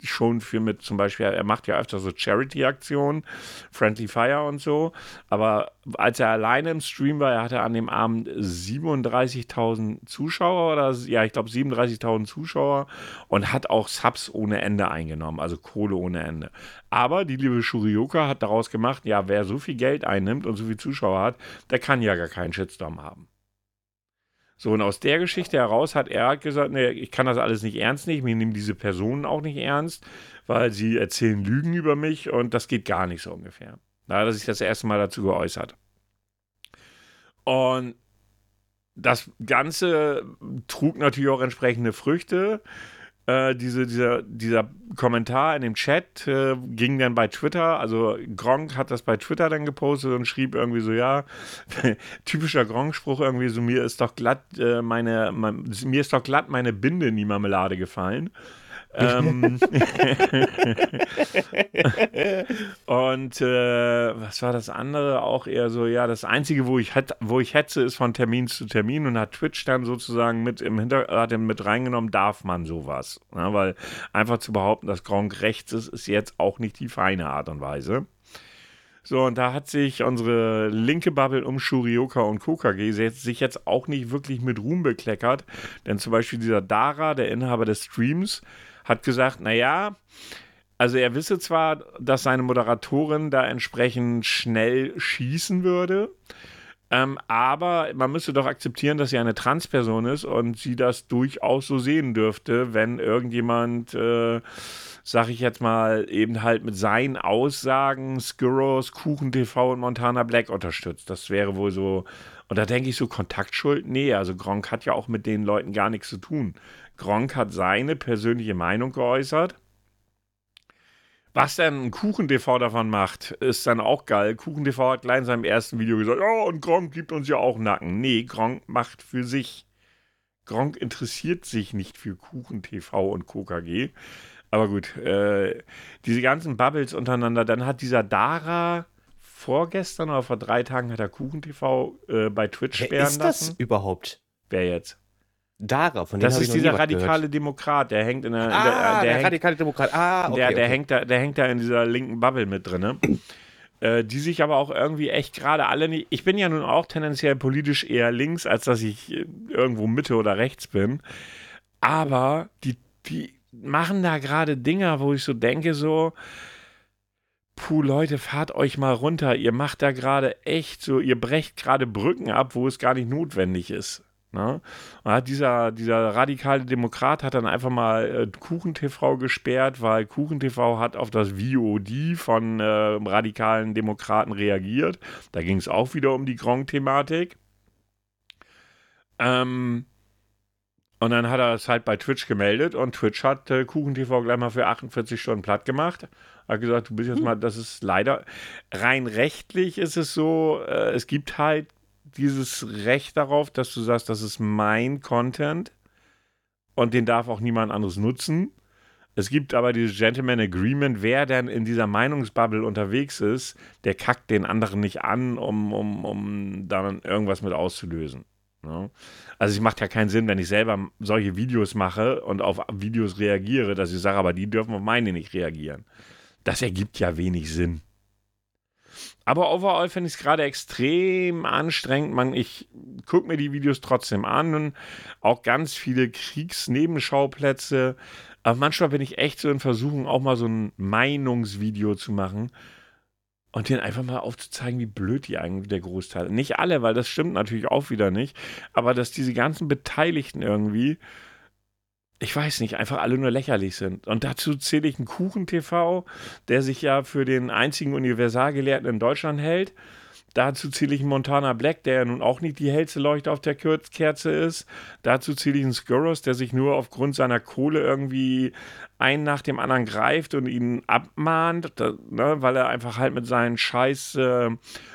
schon für mit zum Beispiel, er macht ja öfter so Charity-Aktionen, Friendly Fire und so, aber als er alleine im Stream war, er hatte an dem Abend 37.000 Zuschauer oder, ja, ich glaube 37.000 Zuschauer und hat auch Subs ohne Ende eingenommen, also Kohle ohne Ende. Aber die liebe Shurioka hat daraus gemacht, ja, wer so viel Geld einnimmt und so viele Zuschauer hat, der kann ja gar keinen Shitstorm haben. So, und aus der Geschichte heraus hat er gesagt, nee, ich kann das alles nicht ernst nehmen, ich nehme diese Personen auch nicht ernst, weil sie erzählen Lügen über mich und das geht gar nicht so ungefähr. Da hat er sich das erste Mal dazu geäußert. Und das Ganze trug natürlich auch entsprechende Früchte. Äh, diese, dieser, dieser Kommentar in dem Chat äh, ging dann bei Twitter, also Gronk hat das bei Twitter dann gepostet und schrieb irgendwie so, ja, *laughs* typischer Gronk-Spruch irgendwie so, mir ist doch glatt äh, meine, mein, mir ist doch glatt meine Binde in die Marmelade gefallen ähm, *laughs* und äh, was war das andere? Auch eher so, ja, das Einzige, wo ich, wo ich hetze, ist von Termin zu Termin und hat Twitch dann sozusagen mit im Hinter hat mit reingenommen, darf man sowas. Ne? weil einfach zu behaupten, dass Gronk rechts ist, ist jetzt auch nicht die feine Art und Weise. So, und da hat sich unsere linke Bubble um Shurioka und Kokage sich jetzt auch nicht wirklich mit Ruhm bekleckert. Denn zum Beispiel dieser Dara, der Inhaber des Streams, hat gesagt, naja, also er wisse zwar, dass seine Moderatorin da entsprechend schnell schießen würde, ähm, aber man müsste doch akzeptieren, dass sie eine Transperson ist und sie das durchaus so sehen dürfte, wenn irgendjemand, äh, sag ich jetzt mal, eben halt mit seinen Aussagen Skurros, Kuchen TV und Montana Black unterstützt. Das wäre wohl so. Und da denke ich so, Kontaktschuld? Nee, also Gronk hat ja auch mit den Leuten gar nichts zu tun. Gronk hat seine persönliche Meinung geäußert. Was dann KuchenTV davon macht, ist dann auch geil. KuchenTV hat gleich in seinem ersten Video gesagt, ja, oh, und Gronk gibt uns ja auch Nacken. Nee, Gronk macht für sich. Gronk interessiert sich nicht für KuchenTV und KKG. Aber gut, äh, diese ganzen Bubbles untereinander, dann hat dieser Dara vorgestern oder vor drei Tagen hat er KuchenTV äh, bei Twitch sperren Wer ist lassen. das überhaupt? Wer jetzt? Dara, von Das ist dieser radikale gehört. Demokrat, der hängt in der. Ah, in der, der, der hängt, radikale Demokrat. Ah, okay. Der, der, okay. Hängt da, der hängt da in dieser linken Bubble mit drin. äh, die sich aber auch irgendwie echt gerade alle nicht. Ich bin ja nun auch tendenziell politisch eher links, als dass ich irgendwo Mitte oder rechts bin. Aber die, die machen da gerade Dinger, wo ich so denke, so. Puh, Leute, fahrt euch mal runter. Ihr macht da gerade echt so, ihr brecht gerade Brücken ab, wo es gar nicht notwendig ist. Ne? Und hat dieser, dieser radikale Demokrat hat dann einfach mal äh, KuchenTV gesperrt, weil KuchenTV hat auf das VOD von äh, radikalen Demokraten reagiert. Da ging es auch wieder um die Gronk-Thematik. Ähm, und dann hat er es halt bei Twitch gemeldet und Twitch hat äh, KuchenTV gleich mal für 48 Stunden platt gemacht. Hat gesagt, du bist jetzt hm. mal, das ist leider rein rechtlich ist es so, äh, es gibt halt dieses Recht darauf, dass du sagst, das ist mein Content und den darf auch niemand anderes nutzen. Es gibt aber dieses Gentleman Agreement, wer denn in dieser Meinungsbubble unterwegs ist, der kackt den anderen nicht an, um, um, um dann irgendwas mit auszulösen. Ne? Also es macht ja keinen Sinn, wenn ich selber solche Videos mache und auf Videos reagiere, dass ich sage, aber die dürfen auf meine nicht reagieren. Das ergibt ja wenig Sinn. Aber overall finde ich es gerade extrem anstrengend. Man, ich gucke mir die Videos trotzdem an und auch ganz viele Kriegsnebenschauplätze. Aber manchmal bin ich echt so in Versuchung, auch mal so ein Meinungsvideo zu machen und denen einfach mal aufzuzeigen, wie blöd die eigentlich der Großteil. Nicht alle, weil das stimmt natürlich auch wieder nicht. Aber dass diese ganzen Beteiligten irgendwie ich weiß nicht, einfach alle nur lächerlich sind. Und dazu zähle ich einen Kuchen-TV, der sich ja für den einzigen Universalgelehrten in Deutschland hält, Dazu zähle ich einen Montana Black, der ja nun auch nicht die hellste Leuchte auf der Kerze ist. Dazu zähle ich einen Skurros, der sich nur aufgrund seiner Kohle irgendwie einen nach dem anderen greift und ihn abmahnt, da, ne, weil er einfach halt mit seinen scheiß äh,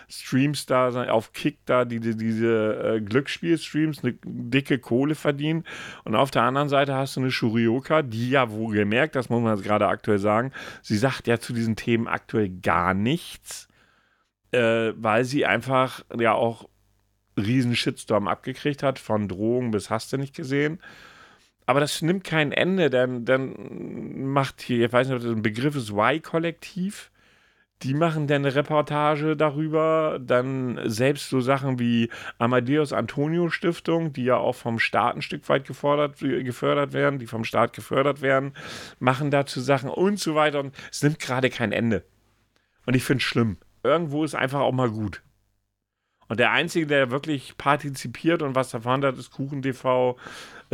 Streams da auf Kick da die, die, diese äh, Glücksspiel-Streams eine dicke Kohle verdient. Und auf der anderen Seite hast du eine Shurioka, die ja wohl gemerkt, das muss man jetzt gerade aktuell sagen, sie sagt ja zu diesen Themen aktuell gar nichts äh, weil sie einfach ja auch riesen Shitstorm abgekriegt hat, von Drohungen bis hast du nicht gesehen. Aber das nimmt kein Ende, denn dann macht hier, ich weiß nicht, ob das ein Begriff ist, Y-Kollektiv. Die machen dann eine Reportage darüber, dann selbst so Sachen wie Amadeus Antonio Stiftung, die ja auch vom Staat ein Stück weit gefordert, gefördert werden, die vom Staat gefördert werden, machen dazu Sachen und so weiter. Und es nimmt gerade kein Ende. Und ich finde es schlimm irgendwo ist einfach auch mal gut. Und der Einzige, der wirklich partizipiert und was davon hat, ist Kuchen TV,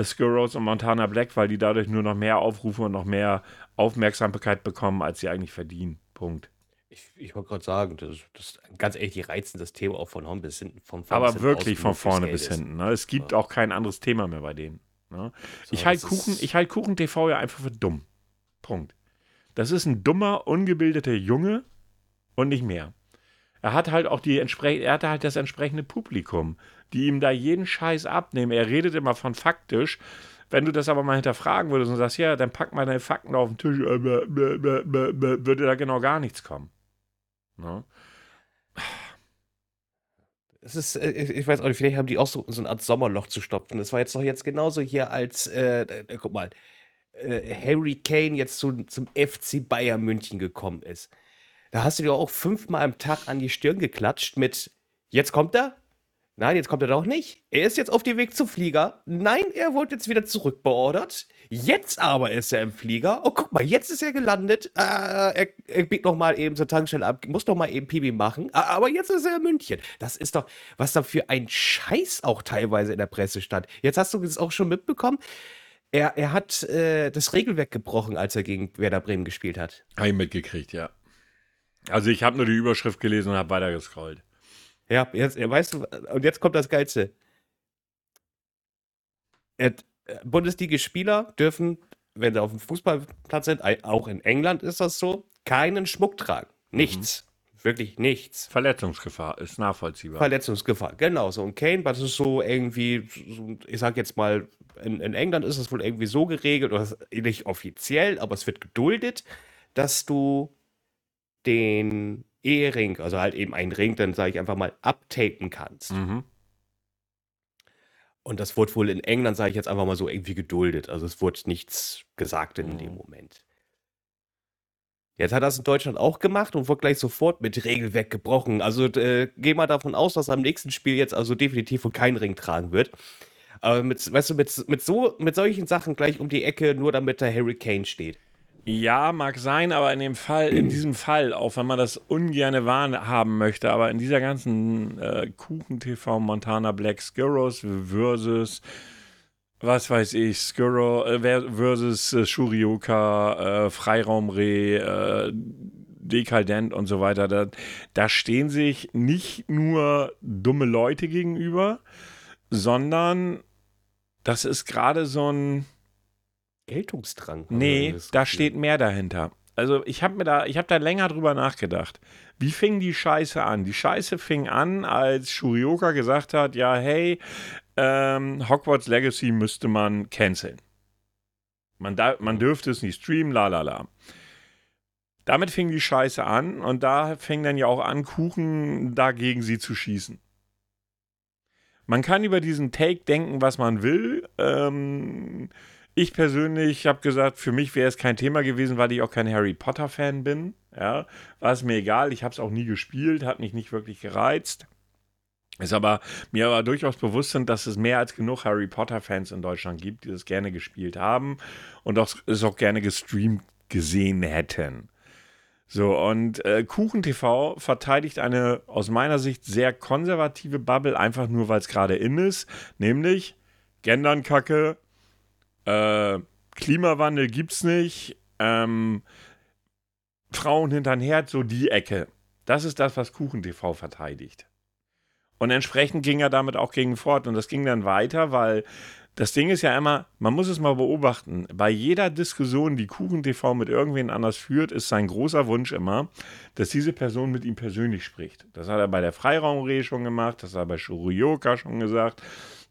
Skurros und Montana Black, weil die dadurch nur noch mehr Aufrufe und noch mehr Aufmerksamkeit bekommen, als sie eigentlich verdienen. Punkt. Ich, ich wollte gerade sagen, das, das ganz ehrlich, die reizen das Thema auch von vorne bis hinten. Vom Aber bis wirklich von vorne bis hinten. Ne? Es gibt ja. auch kein anderes Thema mehr bei denen. Ne? So, ich halte Kuchen, halt Kuchen TV ja einfach für dumm. Punkt. Das ist ein dummer, ungebildeter Junge und nicht mehr. Er hat halt auch die entsprechende, er hatte halt das entsprechende Publikum, die ihm da jeden Scheiß abnehmen. Er redet immer von faktisch. Wenn du das aber mal hinterfragen würdest und sagst, ja, dann pack mal deine Fakten auf den Tisch, äh, würde da genau gar nichts kommen. Ne? Es ist, äh, ich weiß auch nicht, vielleicht haben die auch so, so eine Art Sommerloch zu stopfen. Das war jetzt doch jetzt genauso hier als, äh, guck mal, äh, Harry Kane jetzt zu, zum FC Bayern München gekommen ist. Da hast du dir auch fünfmal am Tag an die Stirn geklatscht mit, jetzt kommt er? Nein, jetzt kommt er doch nicht. Er ist jetzt auf dem Weg zum Flieger. Nein, er wurde jetzt wieder zurückbeordert. Jetzt aber ist er im Flieger. Oh, guck mal, jetzt ist er gelandet. Äh, er, er biegt noch mal eben zur Tankstelle ab, muss noch mal eben Pibi machen. Aber jetzt ist er in München. Das ist doch, was da für ein Scheiß auch teilweise in der Presse stand. Jetzt hast du es auch schon mitbekommen. Er, er hat äh, das Regelwerk gebrochen, als er gegen Werder Bremen gespielt hat. Ich mitgekriegt, ja. Also ich habe nur die Überschrift gelesen und habe weitergescrollt. Ja, jetzt, ja, weißt du, und jetzt kommt das Geilste. Äh, Bundesliga-Spieler dürfen, wenn sie auf dem Fußballplatz sind, auch in England ist das so, keinen Schmuck tragen. Nichts. Mhm. Wirklich nichts. Verletzungsgefahr ist nachvollziehbar. Verletzungsgefahr, genau so. Und Kane, das ist so irgendwie, ich sag jetzt mal, in, in, England ist es wohl irgendwie so geregelt, oder nicht offiziell, aber es wird geduldet, dass du den Ehering, also halt eben einen Ring, dann sage ich einfach mal, abtapen kannst. Mhm. Und das wurde wohl in England, sage ich jetzt einfach mal so, irgendwie geduldet. Also es wurde nichts gesagt in mhm. dem Moment. Jetzt hat er das in Deutschland auch gemacht und wurde gleich sofort mit Regelwerk gebrochen. Also äh, geh mal davon aus, dass er am nächsten Spiel jetzt also definitiv wohl keinen Ring tragen wird. Aber mit, weißt du, mit, mit, so, mit solchen Sachen gleich um die Ecke, nur damit der Harry Kane steht. Ja, mag sein, aber in dem Fall, in *clears throat* diesem Fall, auch wenn man das ungerne wahrhaben möchte, aber in dieser ganzen äh, Kuchen-TV Montana Black Skurros versus was weiß ich, Skuro äh, versus äh, Shurioka, äh, Freiraumreh, äh, Dekadent und so weiter. Da, da stehen sich nicht nur dumme Leute gegenüber, sondern das ist gerade so ein Geltungsdrang. Nee, da steht mehr dahinter. Also ich habe mir da, ich habe da länger drüber nachgedacht. Wie fing die Scheiße an? Die Scheiße fing an, als Shurioka gesagt hat, ja, hey, ähm, Hogwarts Legacy müsste man canceln. Man, da, man dürfte es nicht streamen, la la la. Damit fing die Scheiße an und da fing dann ja auch an, Kuchen dagegen sie zu schießen. Man kann über diesen Take denken, was man will. Ähm, ich persönlich habe gesagt, für mich wäre es kein Thema gewesen, weil ich auch kein Harry Potter-Fan bin. Ja, war es mir egal. Ich habe es auch nie gespielt, hat mich nicht wirklich gereizt. Ist aber mir aber durchaus bewusst sind, dass es mehr als genug Harry Potter-Fans in Deutschland gibt, die das gerne gespielt haben und auch, es auch gerne gestreamt gesehen hätten. So, und äh, KuchenTV verteidigt eine aus meiner Sicht sehr konservative Bubble, einfach nur weil es gerade in ist, nämlich Gendernkacke, äh, Klimawandel gibt's nicht. Ähm, Frauen hinterm Herd, so die Ecke. Das ist das, was KuchenTV verteidigt. Und entsprechend ging er damit auch gegen fort. Und das ging dann weiter, weil das Ding ist ja immer, man muss es mal beobachten. Bei jeder Diskussion, die KuchenTV mit irgendwen anders führt, ist sein großer Wunsch immer, dass diese Person mit ihm persönlich spricht. Das hat er bei der Freiraumrede schon gemacht, das hat er bei Shuruyoka schon gesagt,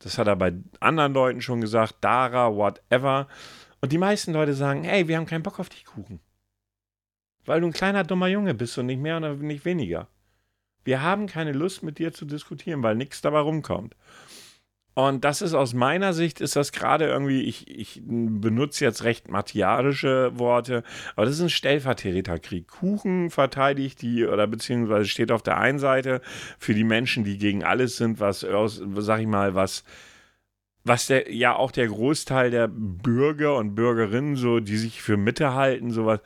das hat er bei anderen Leuten schon gesagt, Dara, whatever. Und die meisten Leute sagen, hey, wir haben keinen Bock auf dich, Kuchen. Weil du ein kleiner, dummer Junge bist und nicht mehr und nicht weniger. Wir haben keine Lust, mit dir zu diskutieren, weil nichts dabei rumkommt. Und das ist aus meiner Sicht, ist das gerade irgendwie, ich, ich benutze jetzt recht martialische Worte, aber das ist ein Stellvertreterkrieg. Kuchen verteidigt die oder beziehungsweise steht auf der einen Seite für die Menschen, die gegen alles sind, was, sag ich mal, was, was der, ja auch der Großteil der Bürger und Bürgerinnen so, die sich für Mitte halten, sowas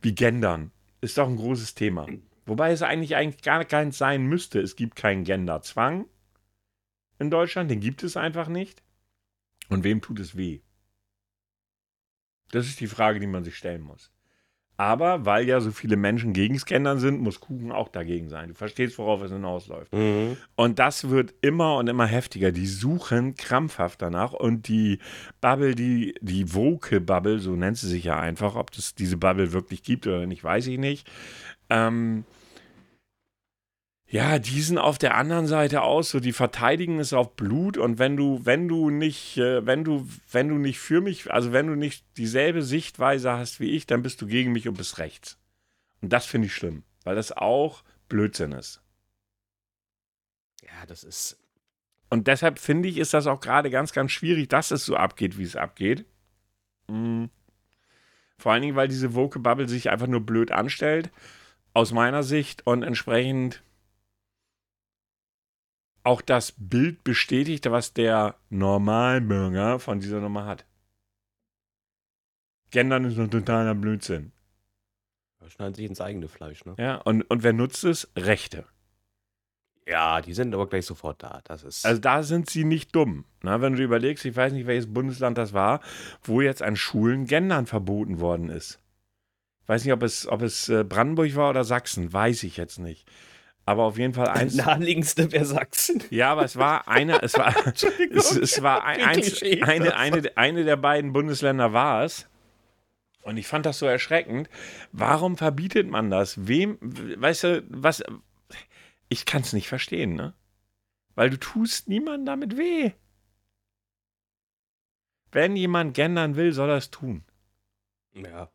wie Gendern, ist doch ein großes Thema. Wobei es eigentlich, eigentlich gar keins sein müsste. Es gibt keinen Genderzwang in Deutschland, den gibt es einfach nicht. Und wem tut es weh? Das ist die Frage, die man sich stellen muss. Aber weil ja so viele Menschen gegen Scannern sind, muss Kuchen auch dagegen sein. Du verstehst, worauf es hinausläuft. Mhm. Und das wird immer und immer heftiger. Die suchen krampfhaft danach. Und die Bubble, die, die Woke-Bubble, so nennt sie sich ja einfach, ob es diese Bubble wirklich gibt oder nicht, weiß ich nicht. Ähm, ja, die sind auf der anderen Seite aus, so die verteidigen es auf Blut und wenn du, wenn du nicht, äh, wenn du, wenn du nicht für mich, also wenn du nicht dieselbe Sichtweise hast wie ich, dann bist du gegen mich und bist rechts. Und das finde ich schlimm, weil das auch Blödsinn ist. Ja, das ist. Und deshalb finde ich, ist das auch gerade ganz, ganz schwierig, dass es so abgeht, wie es abgeht. Mhm. Vor allen Dingen, weil diese Woke Bubble sich einfach nur blöd anstellt, aus meiner Sicht und entsprechend auch das Bild bestätigt, was der Normalbürger von dieser Nummer hat. Gendern ist ein totaler Blödsinn. Da schneiden sich ins eigene Fleisch, ne? Ja, und, und wer nutzt es? Rechte. Ja, die sind aber gleich sofort da. Das ist also da sind sie nicht dumm. Na, wenn du überlegst, ich weiß nicht, welches Bundesland das war, wo jetzt an Schulen Gendern verboten worden ist. Ich weiß nicht, ob es, ob es äh, Brandenburg war oder Sachsen, weiß ich jetzt nicht. Aber auf jeden Fall eins. Naheliegendste wäre Sachsen. Ja, aber es war eine, es war, *laughs* *laughs* es, es, war ein, eins, eine, eine, eine der beiden Bundesländer war es. Und ich fand das so erschreckend. Warum verbietet man das? Wem, weißt du, was, ich kann es nicht verstehen, ne? Weil du tust niemandem damit weh. Wenn jemand gendern will, soll er es tun. Ja.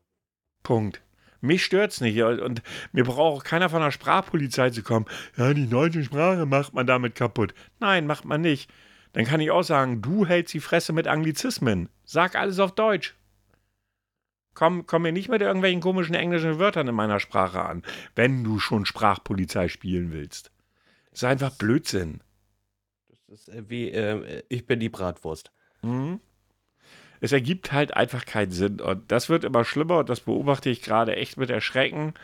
Punkt. Mich stört's nicht. Und mir braucht auch keiner von der Sprachpolizei zu kommen. Ja, die deutsche Sprache macht man damit kaputt. Nein, macht man nicht. Dann kann ich auch sagen, du hältst die Fresse mit Anglizismen. Sag alles auf Deutsch. Komm, komm mir nicht mit irgendwelchen komischen englischen Wörtern in meiner Sprache an, wenn du schon Sprachpolizei spielen willst. Das ist einfach Blödsinn. Das ist äh, wie, äh, ich bin die Bratwurst. Mhm es ergibt halt einfach keinen Sinn. Und das wird immer schlimmer und das beobachte ich gerade echt mit Erschrecken.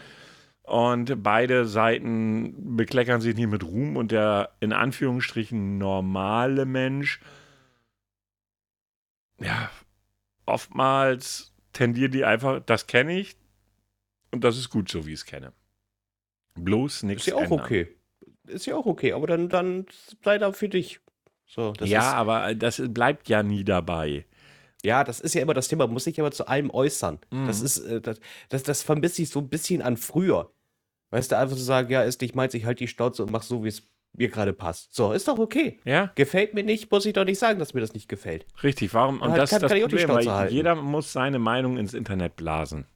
Und beide Seiten bekleckern sich nicht mit Ruhm und der in Anführungsstrichen normale Mensch, ja, oftmals tendieren die einfach, das kenne ich und das ist gut so, wie ich es kenne. Bloß nichts. Ist ja auch ändern. okay. Ist ja auch okay, aber dann, dann sei da für dich. So, ja, aber das bleibt ja nie dabei. Ja, das ist ja immer das Thema, muss sich aber zu allem äußern. Mhm. Das ist, äh, das, das, das vermisse ich so ein bisschen an früher. Weißt du, einfach zu sagen, ja, ist nicht meins, ich halte die Schnauze und mach so, wie es mir gerade passt. So, ist doch okay. Ja. Gefällt mir nicht, muss ich doch nicht sagen, dass mir das nicht gefällt. Richtig, warum? Und, und das ist das Problem, weil jeder muss seine Meinung ins Internet blasen.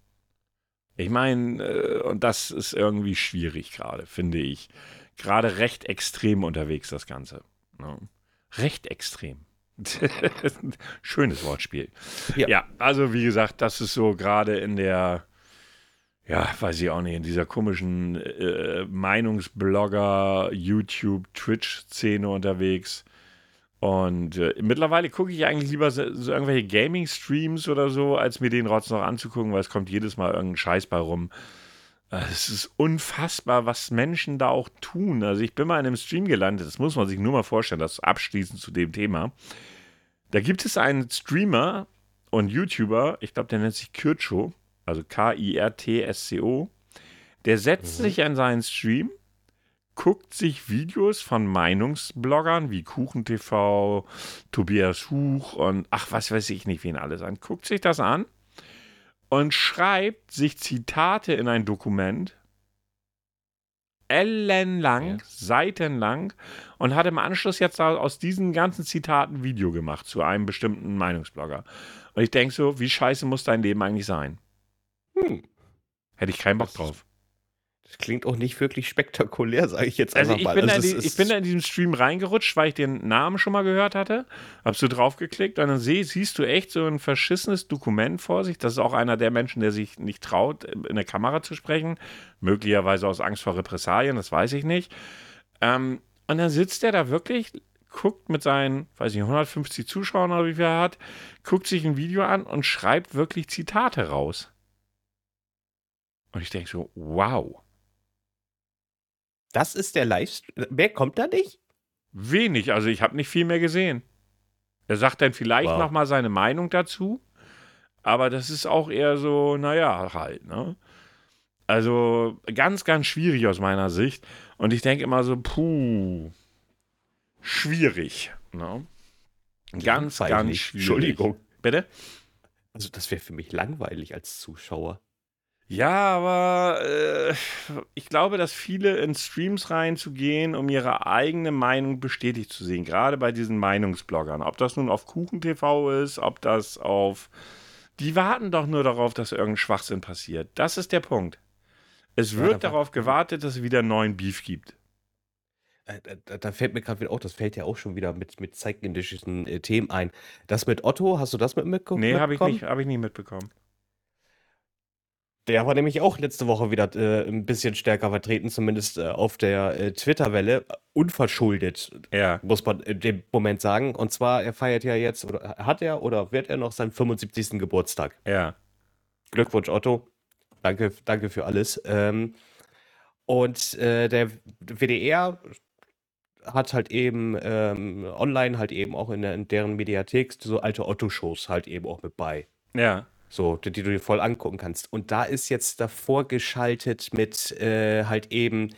Ich meine, äh, und das ist irgendwie schwierig gerade, finde ich. Gerade recht extrem unterwegs, das Ganze. Ja. Ne? Recht extrem. *laughs* Schönes Wortspiel. Ja. ja, also wie gesagt, das ist so gerade in der, ja, weiß ich auch nicht, in dieser komischen äh, Meinungsblogger, YouTube, Twitch-Szene unterwegs. Und äh, mittlerweile gucke ich eigentlich lieber so, so irgendwelche Gaming-Streams oder so, als mir den Rotz noch anzugucken, weil es kommt jedes Mal irgendein Scheiß bei rum. Äh, es ist unfassbar, was Menschen da auch tun. Also ich bin mal in einem Stream gelandet, das muss man sich nur mal vorstellen, das abschließend zu dem Thema. Da gibt es einen Streamer und YouTuber, ich glaube, der nennt sich Kircho, also K-I-R-T-S-C-O. Der setzt mhm. sich an seinen Stream, guckt sich Videos von Meinungsbloggern wie KuchenTV, Tobias Huch und ach, was weiß ich nicht, wen alles an. Guckt sich das an und schreibt sich Zitate in ein Dokument, ellenlang, ja. seitenlang und hat im Anschluss jetzt aus diesen ganzen Zitaten ein Video gemacht zu einem bestimmten Meinungsblogger. Und ich denke so, wie scheiße muss dein Leben eigentlich sein? Hm. Hätte ich keinen Bock drauf. Das klingt auch nicht wirklich spektakulär, sage ich jetzt also einfach ich mal. Bin also die, ich bin da in diesen Stream reingerutscht, weil ich den Namen schon mal gehört hatte. Habst du draufgeklickt und dann seh, siehst du echt so ein verschissenes Dokument vor sich. Das ist auch einer der Menschen, der sich nicht traut, in der Kamera zu sprechen. Möglicherweise aus Angst vor Repressalien, das weiß ich nicht. Ähm, und dann sitzt er da wirklich, guckt mit seinen, weiß ich, 150 Zuschauern oder wie viel er hat, guckt sich ein Video an und schreibt wirklich Zitate raus. Und ich denke so, wow. Das ist der Livestream. Wer kommt da nicht? Wenig, also ich habe nicht viel mehr gesehen. Er sagt dann vielleicht wow. nochmal seine Meinung dazu, aber das ist auch eher so, naja, halt, ne? Also ganz, ganz schwierig aus meiner Sicht. Und ich denke immer so, puh, schwierig, ne? Ganz, ganz schwierig. Entschuldigung. Bitte? Also das wäre für mich langweilig als Zuschauer. Ja, aber äh, ich glaube, dass viele in Streams reinzugehen, um ihre eigene Meinung bestätigt zu sehen. Gerade bei diesen Meinungsbloggern. Ob das nun auf KuchenTV ist, ob das auf. Die warten doch nur darauf, dass irgendein Schwachsinn passiert. Das ist der Punkt. Es wird ja, darauf gewartet, dass es wieder neuen Beef gibt. Äh, da, fällt mir gerade wieder auch, das fällt ja auch schon wieder mit, mit zeitgenössischen äh, Themen ein. Das mit Otto, hast du das mit mitbekommen? Nee, habe ich, nicht, hab ich nicht mitbekommen. Der war nämlich auch letzte Woche wieder äh, ein bisschen stärker vertreten, zumindest äh, auf der äh, Twitter-Welle. Unverschuldet, ja. muss man in dem Moment sagen. Und zwar, er feiert ja jetzt, oder hat er oder wird er noch seinen 75. Geburtstag. Ja. Glückwunsch, Otto. Danke, danke für alles. Ähm, und äh, der WDR hat halt eben ähm, online halt eben auch in, der, in deren Mediathek so alte Otto-Shows halt eben auch mit bei. Ja. So, die, die du dir voll angucken kannst. Und da ist jetzt davor geschaltet mit äh, halt eben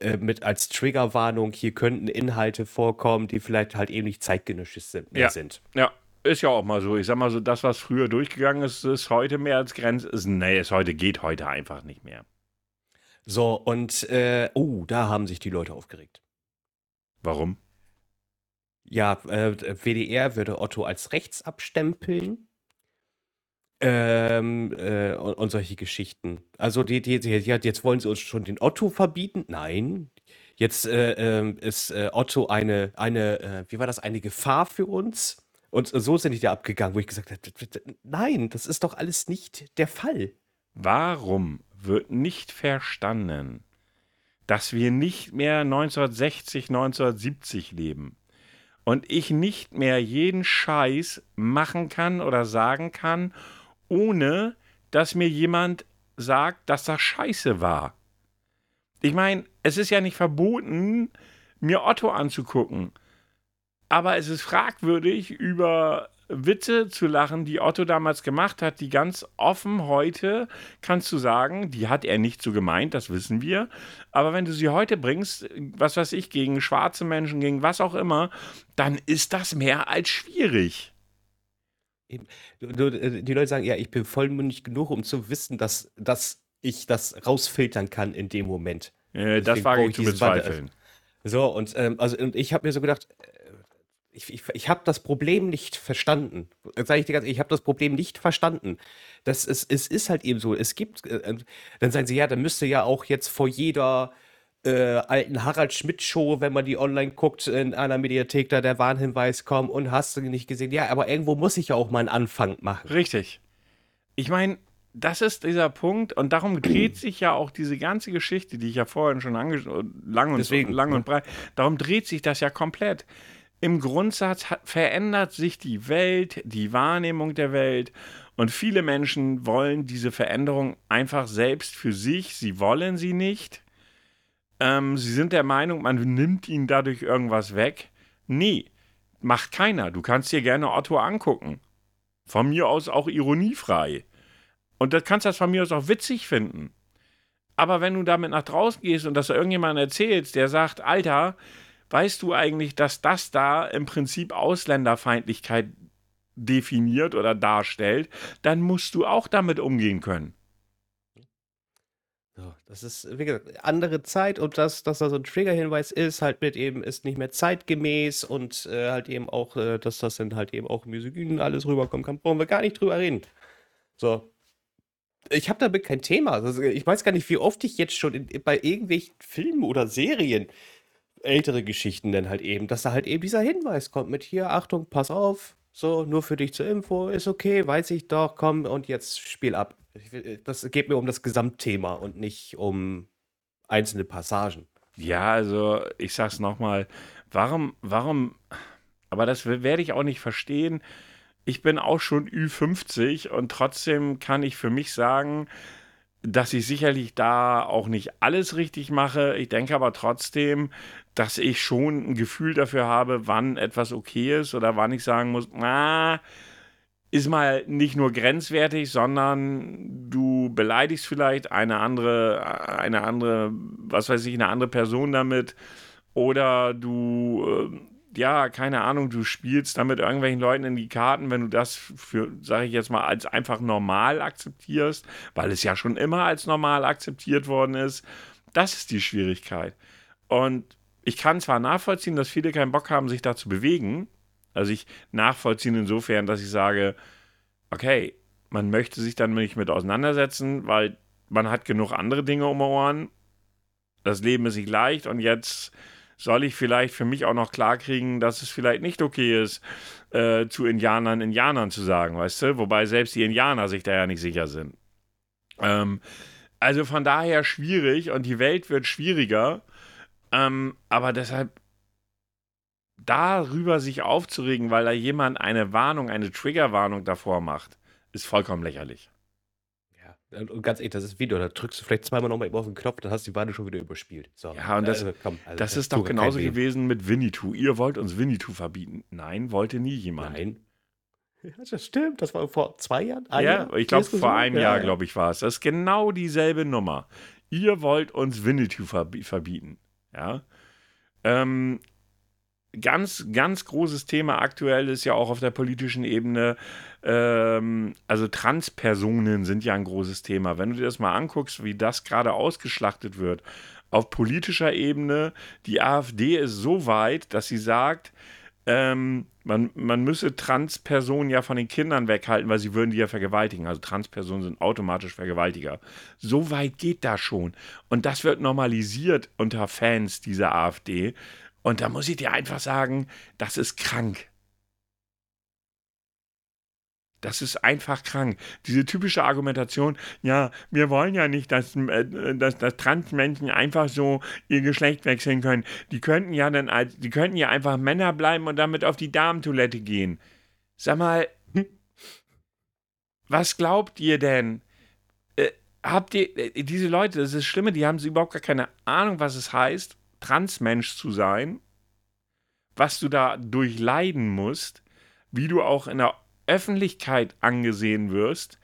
äh, mit als Triggerwarnung, hier könnten Inhalte vorkommen, die vielleicht halt eben nicht zeitgenössisch sind, ja. sind. Ja, ist ja auch mal so. Ich sag mal so, das, was früher durchgegangen ist, ist heute mehr als Grenze. Ist, nee, es heute geht heute einfach nicht mehr. So, und äh, oh, da haben sich die Leute aufgeregt. Warum? Ja, äh, WDR würde Otto als rechts abstempeln. Ähm, äh, und, und solche Geschichten. Also die, die, die, jetzt wollen sie uns schon den Otto verbieten? Nein. Jetzt äh, ähm, ist äh, Otto eine, eine äh, wie war das, eine Gefahr für uns? Und so sind die da abgegangen, wo ich gesagt habe, nein, das ist doch alles nicht der Fall. Warum wird nicht verstanden, dass wir nicht mehr 1960, 1970 leben? Und ich nicht mehr jeden Scheiß machen kann oder sagen kann ohne dass mir jemand sagt, dass das scheiße war. Ich meine, es ist ja nicht verboten, mir Otto anzugucken. Aber es ist fragwürdig, über Witze zu lachen, die Otto damals gemacht hat, die ganz offen heute, kannst du sagen, die hat er nicht so gemeint, das wissen wir. Aber wenn du sie heute bringst, was weiß ich, gegen schwarze Menschen, gegen was auch immer, dann ist das mehr als schwierig. Eben. Äh, die Leute sagen, ja, ich bin vollmündig genug, um zu wissen, dass, dass ich das rausfiltern kann in dem Moment. Äh, das wage ich zu bezweifeln. So, und, ähm, also, und ich habe mir so gedacht, äh, ich, ich, ich habe das Problem nicht verstanden. Sag ich dir ganz ich habe das Problem nicht verstanden. Das ist, es ist halt eben so, es gibt, äh, dann sagen sie, ja, dann müsste ja auch jetzt vor jeder äh, alten Harald Schmidt-Show, wenn man die online guckt, in einer Mediathek da der Warnhinweis kommt und hast du nicht gesehen. Ja, aber irgendwo muss ich ja auch mal einen Anfang machen. Richtig. Ich meine, das ist dieser Punkt und darum dreht *clears throat* sich ja auch diese ganze Geschichte, die ich ja vorhin schon lang und Deswegen, lang und breit, darum dreht sich das ja komplett. Im Grundsatz hat, verändert sich die Welt, die Wahrnehmung der Welt und viele Menschen wollen diese Veränderung einfach selbst für sich, sie wollen sie nicht ähm, sie sind der Meinung, man nimmt ihnen dadurch irgendwas weg. Nee, macht keiner. Du kannst dir gerne Otto angucken. Von mir aus auch ironiefrei. Und das kannst du das von mir aus auch witzig finden. Aber wenn du damit nach draußen gehst und das irgendjemand erzählst, der sagt, Alter, weißt du eigentlich, dass das da im Prinzip Ausländerfeindlichkeit definiert oder darstellt, dann musst du auch damit umgehen können. So, das ist, wie gesagt, andere Zeit und dass, dass da so ein Triggerhinweis ist, halt mit eben, ist nicht mehr zeitgemäß und äh, halt eben auch, äh, dass das dann halt eben auch misogyn alles rüberkommen kann, brauchen wir gar nicht drüber reden. So. Ich habe damit kein Thema. Also ich weiß gar nicht, wie oft ich jetzt schon in, bei irgendwelchen Filmen oder Serien ältere Geschichten dann halt eben, dass da halt eben dieser Hinweis kommt mit hier, Achtung, pass auf, so, nur für dich zur Info, ist okay, weiß ich doch, komm und jetzt spiel ab. Das geht mir um das Gesamtthema und nicht um einzelne Passagen. Ja, also ich sag's nochmal, warum, warum, aber das werde ich auch nicht verstehen. Ich bin auch schon Ü50 und trotzdem kann ich für mich sagen, dass ich sicherlich da auch nicht alles richtig mache. Ich denke aber trotzdem, dass ich schon ein Gefühl dafür habe, wann etwas okay ist oder wann ich sagen muss, na, ist mal nicht nur grenzwertig, sondern du beleidigst vielleicht eine andere, eine andere, was weiß ich, eine andere Person damit oder du äh, ja, keine Ahnung, du spielst damit irgendwelchen Leuten in die Karten, wenn du das für, sage ich jetzt mal, als einfach normal akzeptierst, weil es ja schon immer als normal akzeptiert worden ist. Das ist die Schwierigkeit. Und ich kann zwar nachvollziehen, dass viele keinen Bock haben, sich da zu bewegen. Also ich nachvollziehen insofern, dass ich sage, okay, man möchte sich dann nicht mit auseinandersetzen, weil man hat genug andere Dinge um Ohren. Das Leben ist nicht leicht und jetzt soll ich vielleicht für mich auch noch klarkriegen, dass es vielleicht nicht okay ist, äh, zu Indianern Indianern zu sagen, weißt du? Wobei selbst die Indianer sich da ja nicht sicher sind. Ähm, also von daher schwierig und die Welt wird schwieriger. Ähm, aber deshalb darüber sich aufzuregen, weil da jemand eine Warnung, eine Triggerwarnung davor macht, ist vollkommen lächerlich. Und ganz ehrlich, das ist Video, da drückst du vielleicht zweimal nochmal auf den Knopf, dann hast du die Warnung schon wieder überspielt. So. Ja, und das, also, komm, also, das, das ist doch genauso gewesen mit Winnetou. Ihr wollt uns Winnetou verbieten. Nein, wollte nie jemand. Nein. Ja, das stimmt, das war vor zwei Jahren. ja, Jahr? ich glaube, vor einem ja, Jahr, glaube ich, war es. Das ist genau dieselbe Nummer. Ihr wollt uns Winnetou verbieten. Ja. Ähm, ganz, ganz großes Thema aktuell ist ja auch auf der politischen Ebene, ähm, also Transpersonen sind ja ein großes Thema. Wenn du dir das mal anguckst, wie das gerade ausgeschlachtet wird, auf politischer Ebene, die AfD ist so weit, dass sie sagt, ähm, man, man müsse Transpersonen ja von den Kindern weghalten, weil sie würden die ja vergewaltigen. Also Transpersonen sind automatisch Vergewaltiger. So weit geht das schon. Und das wird normalisiert unter Fans dieser AfD. Und da muss ich dir einfach sagen, das ist krank. Das ist einfach krank. Diese typische Argumentation, ja, wir wollen ja nicht, dass, äh, dass, dass Transmenschen einfach so ihr Geschlecht wechseln können. Die könnten ja dann als, die könnten ja einfach Männer bleiben und damit auf die Damentoilette gehen. Sag mal, was glaubt ihr denn? Äh, habt ihr, äh, diese Leute, das ist das Schlimme, die haben überhaupt gar keine Ahnung, was es heißt, Transmensch zu sein, was du da durchleiden musst, wie du auch in der Öffentlichkeit angesehen wirst,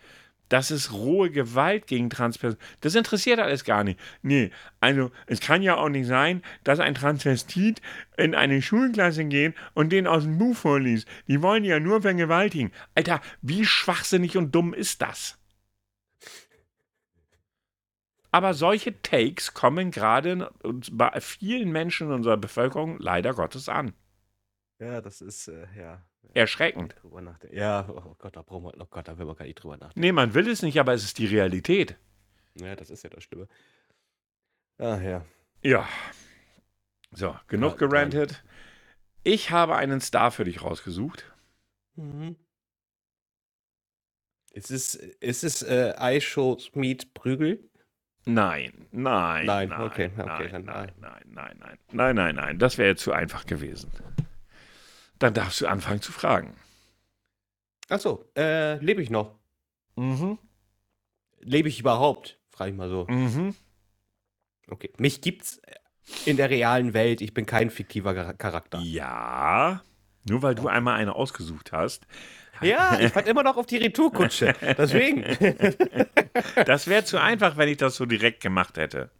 das ist rohe Gewalt gegen Transpersonen. Das interessiert alles gar nicht. Nee, also es kann ja auch nicht sein, dass ein Transvestit in eine Schulklasse geht und den aus dem Buch vorliest. Die wollen ja nur vergewaltigen. Alter, wie schwachsinnig und dumm ist das? Aber solche Takes kommen gerade bei vielen Menschen in unserer Bevölkerung leider Gottes an. Ja, das ist, äh, ja. Erschreckend. Ja, oh Gott, da brauchen wir, oh Gott, da will man gar nicht drüber nachdenken. Nee, man will es nicht, aber es ist die Realität. Ja, das ist ja das Schlimme. Ach ja. Ja. So, genug ja, gerantet. Ich habe einen Star für dich rausgesucht. Mhm. Ist es, ist es äh, iShow Meet Prügel? Nein, nein. Nein, nein okay, okay, nein, nein. Nein, nein, nein. Nein, nein, nein. Das wäre zu einfach gewesen. Dann darfst du anfangen zu fragen. Achso, äh, lebe ich noch? Mhm. Lebe ich überhaupt? Frage ich mal so. Mhm. Okay. Mich gibt's in der realen Welt. Ich bin kein fiktiver Charakter. Ja. Nur weil du einmal eine ausgesucht hast. Ja, ich warte immer noch auf die Retourkutsche. Deswegen. *laughs* Das wäre zu einfach, wenn ich das so direkt gemacht hätte.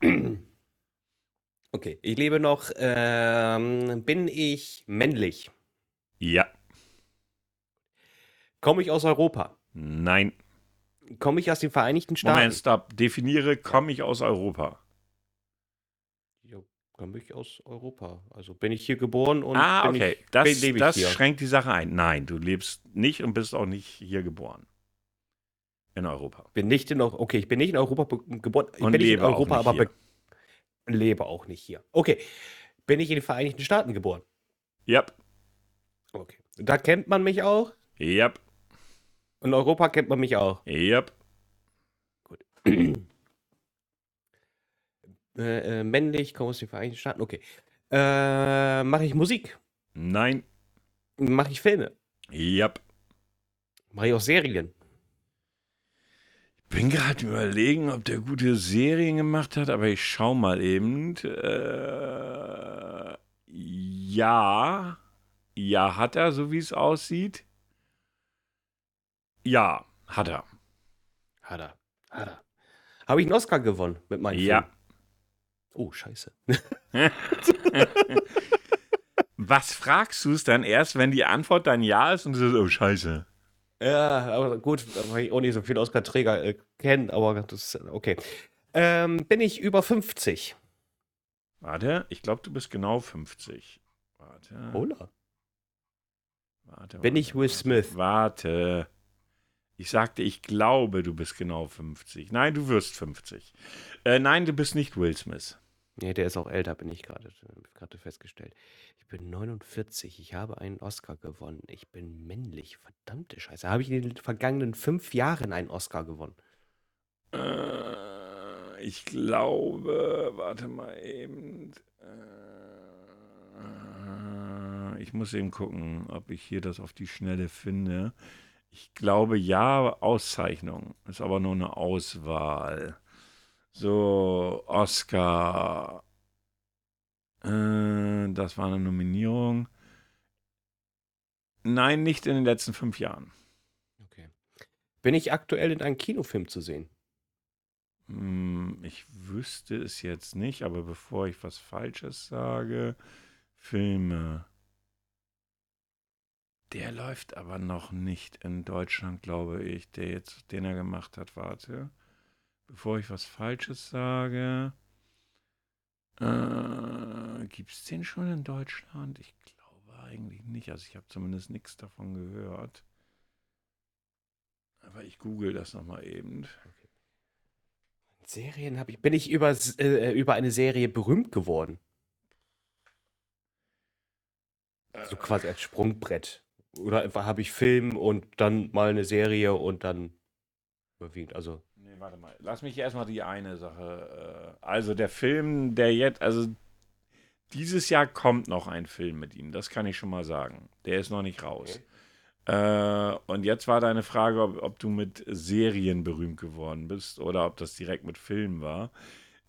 Okay, ich lebe noch. Ähm, bin ich männlich? Ja. Komme ich aus Europa? Nein. Komme ich aus den Vereinigten Staaten? Moment, stopp. Definiere, komme ich aus Europa? Komme ich aus Europa. Also bin ich hier geboren und ah, okay. ich, das lebe ich das hier. schränkt die Sache ein. Nein, du lebst nicht und bist auch nicht hier geboren. In Europa. bin nicht in Europa. Okay, ich bin nicht in Europa geboren. Ich Und bin nicht in lebe auch Europa, nicht aber hier. be- lebe auch nicht hier. Okay. Bin ich in den Vereinigten Staaten geboren? Ja. Okay. Da kennt man mich auch. Ja. In Europa kennt man mich auch. Ja. *clears throat* Äh, äh, männlich, komme aus den Vereinigten Staaten. Okay. Äh, Mache ich Musik? Nein. Mache ich Filme? Ja. Mache ich auch Serien? Bin gerade überlegen, ob der gute Serien gemacht hat, aber ich schau mal eben. Äh, ja. Ja, hat er, so wie es aussieht. Ja, hat er. Hat er. Hat er. Habe ich einen Oscar gewonnen mit meinem Ja. Film? Oh, scheiße. Was fragst du es dann erst, wenn die Antwort dann ja ist und du sagst, oh Scheiße. Ja, aber gut, weil ich auch nicht so viele Oscar-Träger äh, kenne, aber das ist okay. Ähm, bin ich über 50? Warte, ich glaube, du bist genau 50. Warte. Oder? warte Bin warte, ich Will Smith? Warte. Ich sagte, ich glaube, du bist genau 50. Nein, du wirst 50. Äh, nein, du bist nicht Will Smith. Nee, der ist auch älter, bin ich gerade gerade festgestellt. Ich bin 49, ich habe einen Oscar gewonnen. Ich bin männlich, verdammte Scheiße. Habe ich in den vergangenen fünf Jahren einen Oscar gewonnen? Äh, ich glaube, warte mal eben. Äh, ich muss eben gucken, ob ich hier das auf die Schnelle finde. Ich glaube, ja, Auszeichnung. Ist aber nur eine Auswahl. So, Oscar. Äh, das war eine Nominierung. Nein, nicht in den letzten fünf Jahren. Okay. Bin ich aktuell in einem Kinofilm zu sehen? Hm, Ich wüsste es jetzt nicht, aber bevor ich was Falsches sage, Filme. Der läuft aber noch nicht in Deutschland, glaube ich, der jetzt, den er gemacht hat. Warte. Bevor ich was Falsches sage. Äh, Gibt es den schon in Deutschland? Ich glaube eigentlich nicht. Also ich habe zumindest nichts davon gehört. Aber ich google das nochmal eben. Serien habe ich. Bin ich über, äh, über eine Serie berühmt geworden? So quasi als Sprungbrett. Oder habe ich Film und dann mal eine Serie und dann überwiegend. Also. Warte mal. Lass mich erstmal die eine Sache. Äh, also der Film, der jetzt, also dieses Jahr kommt noch ein Film mit ihm, das kann ich schon mal sagen. Der ist noch nicht raus. Äh, und jetzt war deine Frage, ob, ob du mit Serien berühmt geworden bist oder ob das direkt mit Filmen war.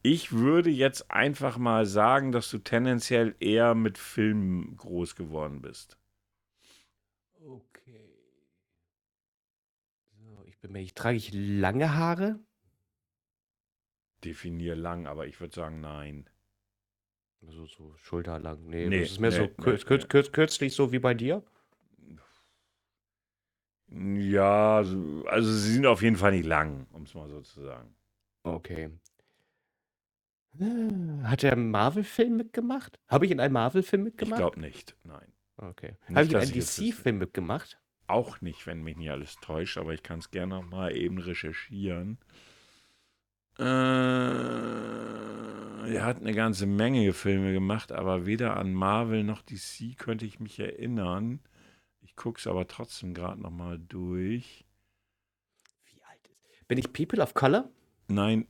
Ich würde jetzt einfach mal sagen, dass du tendenziell eher mit Filmen groß geworden bist. Okay. So, ich bin. Ich trage ich lange Haare? Definier lang, aber ich würde sagen, nein. Also so schulterlang. Nee, Nee, das ist mehr nee, so nee, kür kür nee. kür kürzlich so wie bei dir. Ja, so- also sie sind auf jeden Fall nicht lang, um es mal so zu sagen. Okay. Äh, Hat er einen Marvel-Film mitgemacht? Habe ich in einem Marvel-Film Ich mitgemacht? glaube nicht, nein. Okay. Habe ich in einem ich. DC-Film mitgemacht? Auch nicht, wenn mich nicht alles täuscht, aber ich kann es gerne noch mal eben recherchieren. Äh, er hat eine ganze Menge Filme gemacht, aber weder an Marvel noch DC könnte ich mich erinnern. Ich gucke es aber trotzdem gerade noch mal durch. Wie alt ist. Bin ich People of Color? Nein.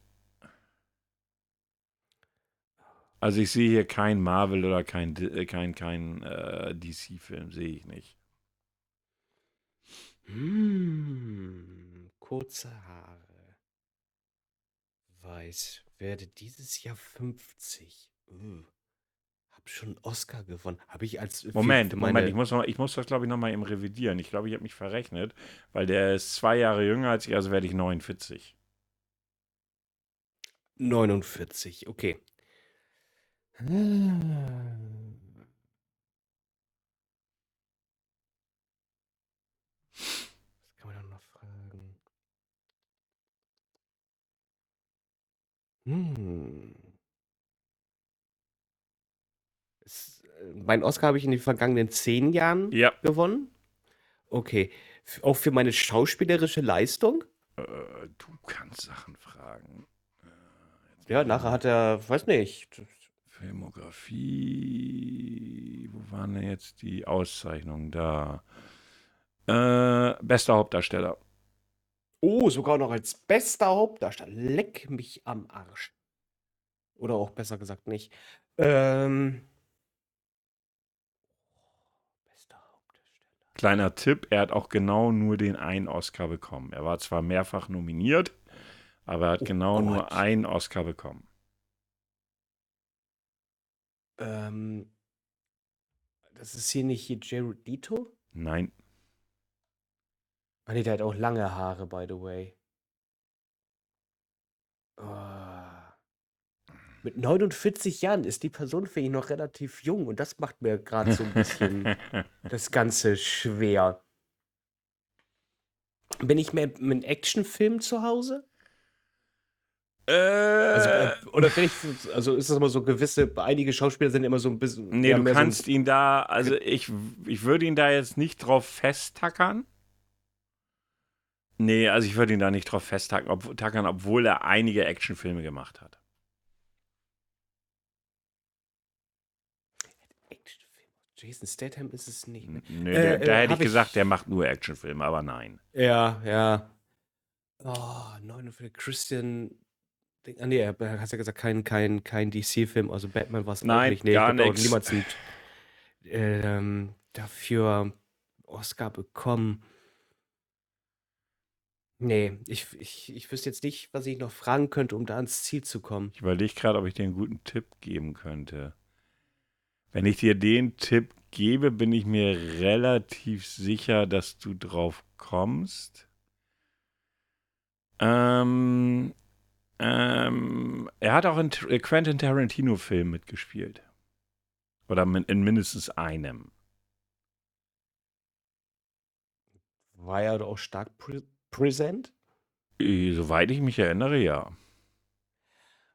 Also ich sehe hier kein Marvel oder kein, äh, kein, kein äh, DC-Film, sehe ich nicht. Hm, kurze Haare. Weiß, werde dieses Jahr 50. Uh. Hab habe schon einen Oscar gewonnen. Habe ich als. für- Moment, Moment, ich muss, noch, ich muss das, glaube ich, nochmal eben revidieren. Ich glaube, ich habe mich verrechnet, weil der ist zwei Jahre jünger als ich, also werde ich 49. 49, okay. Was kann man da noch fragen? Hm. Es, äh, mein Oscar habe ich in den vergangenen zehn Jahren Ja. gewonnen. Okay. F- Auch für meine schauspielerische Leistung? Äh, du kannst Sachen fragen. Ja, nachher hat er, weiß nicht, Filmografie. Wo waren denn jetzt die Auszeichnungen da? Äh, bester Hauptdarsteller. Oh, sogar noch als bester Hauptdarsteller. Leck mich am Arsch. Oder auch besser gesagt nicht. Ähm. Bester Hauptdarsteller. Kleiner Tipp, er hat auch genau nur den einen Oscar bekommen. Er war zwar mehrfach nominiert, aber er hat Oh genau nur Gott. einen Oscar bekommen. Ähm. Das ist hier nicht hier Jared Leto? Nein. Ah, nee, der hat auch lange Haare, by the way. Ah. Mit 49 Jahren ist die Person für ihn noch relativ jung und das macht mir gerade so ein bisschen *laughs* das Ganze schwer. Bin ich mehr mit Actionfilm zu Hause? Also, äh, äh, oder ich, also ist das immer so gewisse, einige Schauspieler sind immer so ein bisschen. nee, du mehr so kannst ihn da, also ich, ich würde ihn da jetzt nicht drauf festtackern. Nee, also ich würde ihn da nicht drauf festtackern, ob, tackern, obwohl er einige Actionfilme gemacht hat. Jason Statham ist es nicht. Ne? Nee, Äh, da, äh, hätte ich hab ich- gesagt, der macht nur Actionfilme, aber nein. Ja, ja. Oh, 49 Christian. Ah, nee, hat ja gesagt, kein, kein, kein DC-Film, also Batman war es auch Nein, nicht. Nee, gar nix. niemals einen, ähm, dafür Oscar bekommen. Nee, ich, ich, ich wüsste jetzt nicht, was ich noch fragen könnte, um da ans Ziel zu kommen. Ich überlege gerade, ob ich dir einen guten Tipp geben könnte. Wenn ich dir den Tipp gebe, bin ich mir relativ sicher, dass du drauf kommst. Ähm, ähm, er hat auch in T- Quentin Tarantino-Filmen mitgespielt. Oder min- in mindestens einem. War er da auch stark prä präsent? Äh, Soweit ich mich erinnere, ja.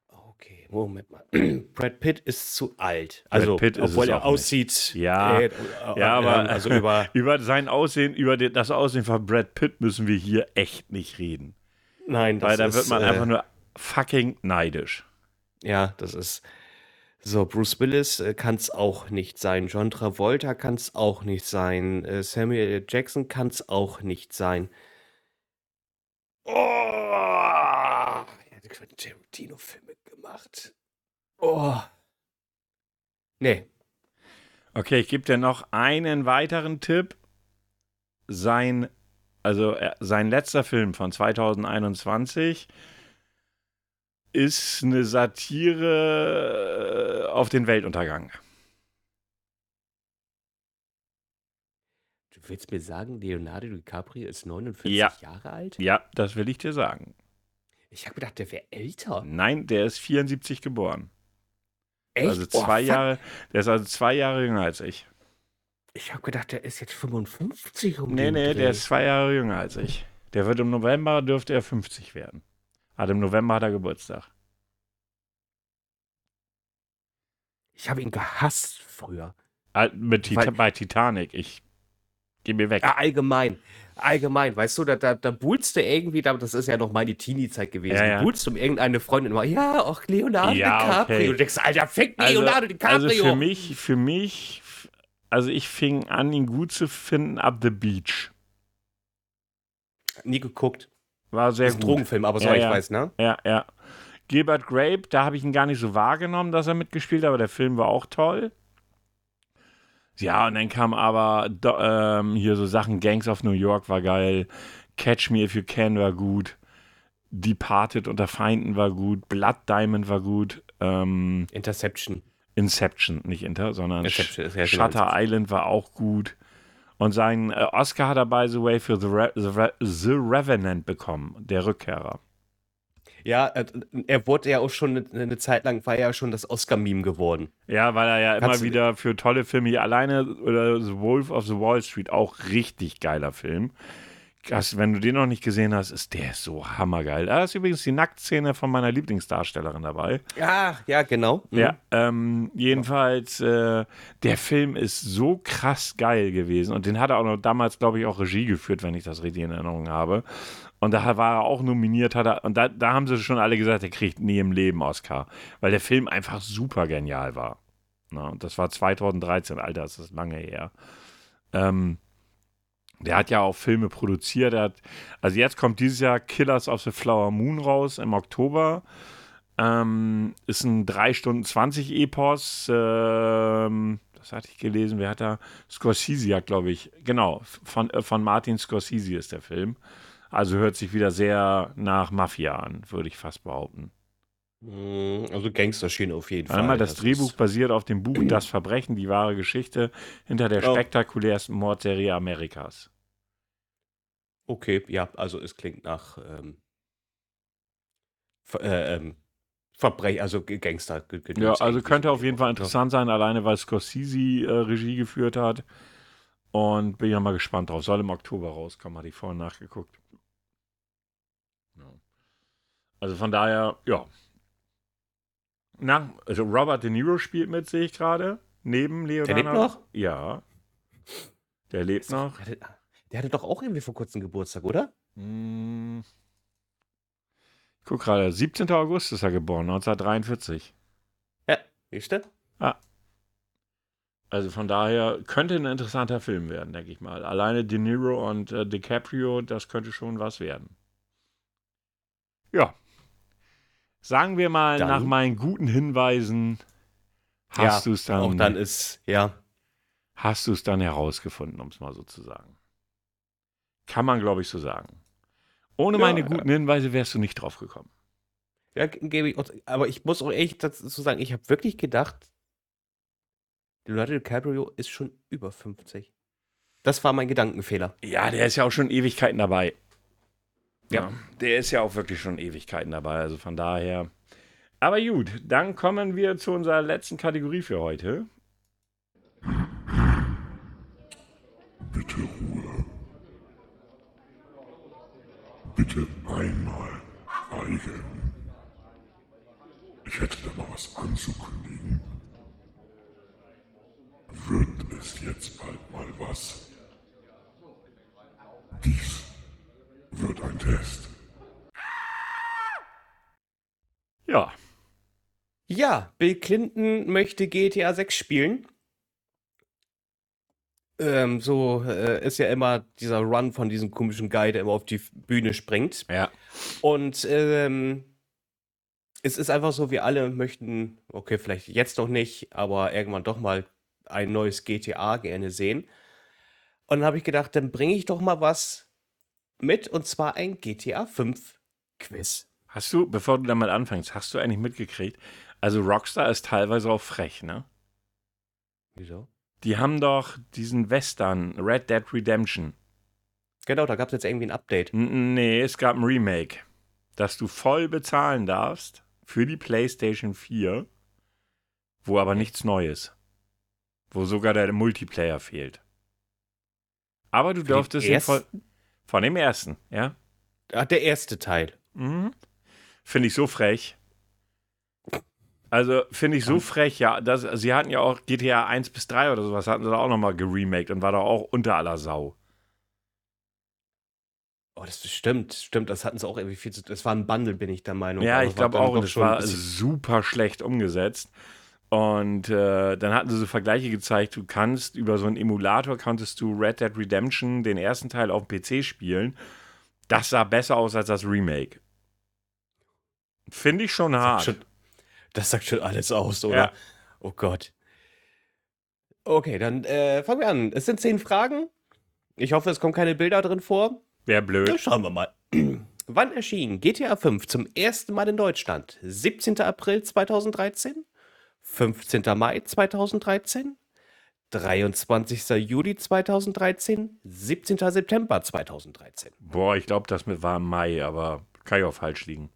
Okay, Moment mal. *clears throat* Brad Pitt ist zu alt. Also, Pitt ist obwohl er auch nicht. aussieht. Ja, äh, äh, ja, aber- ähm, Also über. *laughs* Über sein Aussehen, über das Aussehen von Brad Pitt müssen wir hier echt nicht reden. Nein, das Weil da ist, wird man äh, einfach nur fucking neidisch. Ja, das ist. So, Bruce Willis kann es auch nicht sein. John Travolta kann es auch nicht sein. Äh, Samuel. Jackson kann es auch nicht sein. Oh! Er hat Tarantino-Filme gemacht. Oh. Nee. Okay, ich gebe dir noch einen weiteren Tipp. Sein, also äh, sein letzter Film von 2021 ist eine Satire äh, auf den Weltuntergang. Du willst mir sagen, Leonardo DiCaprio ist 49 Ja. Jahre alt? Ja, das will ich dir sagen. Ich habe gedacht, der wäre älter. Nein, der ist 74 geboren. Echt? Also Oh, zwei fuck. Jahre, der ist also zwei Jahre jünger als ich. Ich habe gedacht, der ist jetzt 55 um Nee, nee, Dreh. der ist zwei Jahre jünger als ich. Der wird im November, dürfte er 50 werden. Hat im November hat er Geburtstag. Ich habe ihn gehasst früher. Ah, Mit Tita Weil- bei Titanic. Ich geh mir weg. Ja, allgemein. Allgemein, weißt du, da, da, da buhlst du irgendwie, da- das ist ja noch meine Teenie-Zeit gewesen, Ja, ja. du buhlst um irgendeine Freundin immer, ja, auch Leonardo Ja, DiCaprio. okay. Du denkst, Alter, fick Also, Leonardo DiCaprio. also für mich, für mich, also ich fing an, ihn gut zu finden ab The Beach. Nie geguckt. War sehr Das ist ein gut. Drogenfilm, aber so Ja, ich ja. weiß, ne? Ja, ja. Gilbert Grape, da habe ich ihn gar nicht so wahrgenommen, dass er mitgespielt hat, aber der Film war auch toll. Ja, und dann kam aber ähm, hier so Sachen, Gangs of New York war geil, Catch Me If You Can war gut, Departed unter Feinden war gut, Blood Diamond war gut, ähm, Interception. Inception, nicht Inter, sondern Inception, Sh Shutter. Island war auch gut. Und seinen äh, Oscar hat er, by the way, für The, Re The, Re The Revenant bekommen, der Rückkehrer. Ja, äh, er wurde ja auch schon eine, Zeit lang, war ja schon das Oscar-Meme geworden. Ja, weil er ja immer wieder für tolle Filme hier alleine oder The Wolf of the Wall Street auch richtig geiler Film. Das, wenn du den noch nicht gesehen hast, ist der so hammergeil. Da ist übrigens die Nacktszene von meiner Lieblingsdarstellerin dabei. Ja, ja, genau. Mhm. Ja, ähm, jedenfalls, äh, der Film ist so krass geil gewesen und den hat er auch noch damals, glaube ich, auch Regie geführt, wenn ich das richtig in Erinnerung habe. Und da war er auch nominiert, hat er, und da, da haben sie schon alle gesagt, er kriegt nie im Leben Oscar, weil der Film einfach super genial war. Na, und das war 2013, Alter, das ist lange her. Ähm, der hat ja auch Filme produziert. Er hat, also jetzt kommt dieses Jahr Killers of the Flower Moon raus im Oktober. Ähm, ist ein 3 Stunden 20 Epos. Ähm, das hatte ich gelesen. Wer hat da? Scorsese glaube ich. Genau, von, äh, von Martin Scorsese ist der Film. Also hört sich wieder sehr nach Mafia an, würde ich fast behaupten. Mhm, Also Gangsterschiene auf jeden Fall. Einmal das Das Drehbuch basiert auf dem Buch *clears throat* Das Verbrechen, die wahre Geschichte hinter der Oh. spektakulärsten Mordserie Amerikas. Okay, ja, also es klingt nach ähm, Ver, äh, ähm, Verbrech, also Gangster. Ja, also könnte auf jeden Fall interessant sein, alleine weil Scorsese äh, Regie geführt hat. Und bin ja mal gespannt drauf. Soll im Oktober rauskommen, hatte ich vorhin nachgeguckt. Also von daher, ja. Na, also Robert De Niro spielt mit, sehe ich gerade. Neben Leonardo. Der lebt noch? Ja. Der lebt noch. Der hatte, der hatte doch auch irgendwie vor kurzem Geburtstag, oder? Hm. Ich guck gerade, 17. August ist er geboren, 1943. Ja, siehst du? Also von daher könnte ein interessanter Film werden, denke ich mal. Alleine De Niro und äh, DiCaprio, das könnte schon was werden. Ja. Sagen wir mal, Dann- nach meinen guten Hinweisen hast ja, du es dann, Auch dann ist, ja. hast du es dann herausgefunden, um es mal so zu sagen. Kann man, glaube ich, so sagen. Ohne Ja, meine guten Hinweise wärst du nicht drauf gekommen. Ja, ge- gebe ich, auch- aber ich muss auch echt dazu sagen, ich habe wirklich gedacht, Leonardo DiCaprio ist schon über 50. Das war mein Gedankenfehler. Ja, der ist ja auch schon Ewigkeiten dabei. Ja. Ja, der ist ja auch wirklich schon Ewigkeiten dabei. Also von daher. Aber gut, dann kommen wir zu unserer letzten Kategorie für heute. Bitte Ruhe. Bitte einmal schweigen. Ich hätte da mal was anzukündigen. Wird es jetzt bald mal was? Wird ein Test. Ja, Ja, Bill Clinton möchte GTA 6 spielen. Ähm, so äh, ist ja immer dieser Run von diesem komischen Guy, der immer auf die Bühne springt. ja. Und ähm, es ist einfach so, wir alle möchten, okay, vielleicht jetzt noch nicht, aber irgendwann doch mal ein neues GTA gerne sehen. Und dann habe ich gedacht, dann bringe ich doch mal was mit, und zwar ein GTA 5 Quiz. Hast du, bevor du damit anfängst, hast du eigentlich mitgekriegt? Also Rockstar ist teilweise auch frech, ne? Wieso? Die haben doch diesen Western, Red Dead Redemption. Genau, da gab es jetzt irgendwie ein Update. N nee, es gab ein Remake, dass du voll bezahlen darfst für die PlayStation 4, wo aber nichts Neues. Wo sogar der Multiplayer fehlt. Aber du Für den durftest ihn voll. Von dem ersten, ja? Ach, der erste Teil. Mhm. Finde ich so frech. Also finde ich so frech, ja. Das, sie hatten ja auch GTA 1 bis 3 oder sowas, hatten sie da auch nochmal geremaked und war da auch unter aller Sau. Oh, das stimmt, stimmt, das hatten sie auch irgendwie viel zu Das war ein Bundle, bin ich der Meinung. Ja, aber ich glaube auch, und ein war super schlecht umgesetzt. Und äh, dann hatten sie so Vergleiche gezeigt, du kannst über so einen Emulator, konntest du Red Dead Redemption, den ersten Teil auf dem PC spielen. Das sah besser aus als das Remake. Finde ich schon sagt hart. schon, das sagt schon alles aus, oder? Ja. Oh Gott. Okay, dann äh, fangen wir an. Es sind zehn Fragen. Ich hoffe, es kommen keine Bilder drin vor. Wäre blöd. Na, schauen wir mal. *clears throat* Wann erschien GTA 5 zum ersten Mal in Deutschland? 17. April 2013, 15. Mai 2013, 23. Juli 2013, 17. September 2013. Boah, ich glaube, das war im Mai, aber kann ja auch falsch liegen.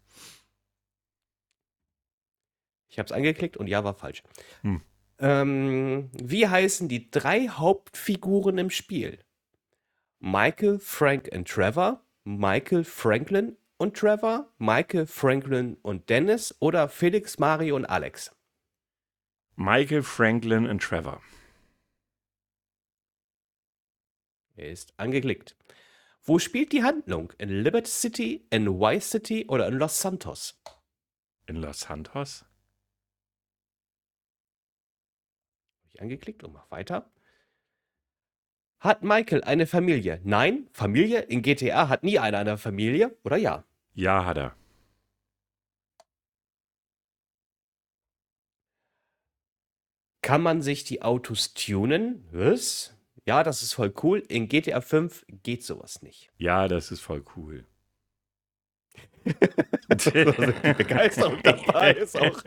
Ich habe es angeklickt und ja, war falsch. Hm. Ähm, wie heißen die drei Hauptfiguren im Spiel? Michael, Frank und Trevor, Michael, Franklin und Trevor, Michael, Franklin und Dennis oder Felix, Mario und Alex? Michael, Franklin und Trevor. Er ist angeklickt. Wo spielt die Handlung? In Liberty City, in Y City oder in Los Santos? In Los Santos? Habe ich angeklickt und mach weiter. Hat Michael eine Familie? Nein. Familie in GTA hat nie einer eine Familie, oder ja? Ja, hat er. Kann man sich die Autos tunen? Was? Ja, das ist voll cool. In GTA 5 geht sowas nicht. Ja, das ist voll cool. Also die Begeisterung dabei ist auch.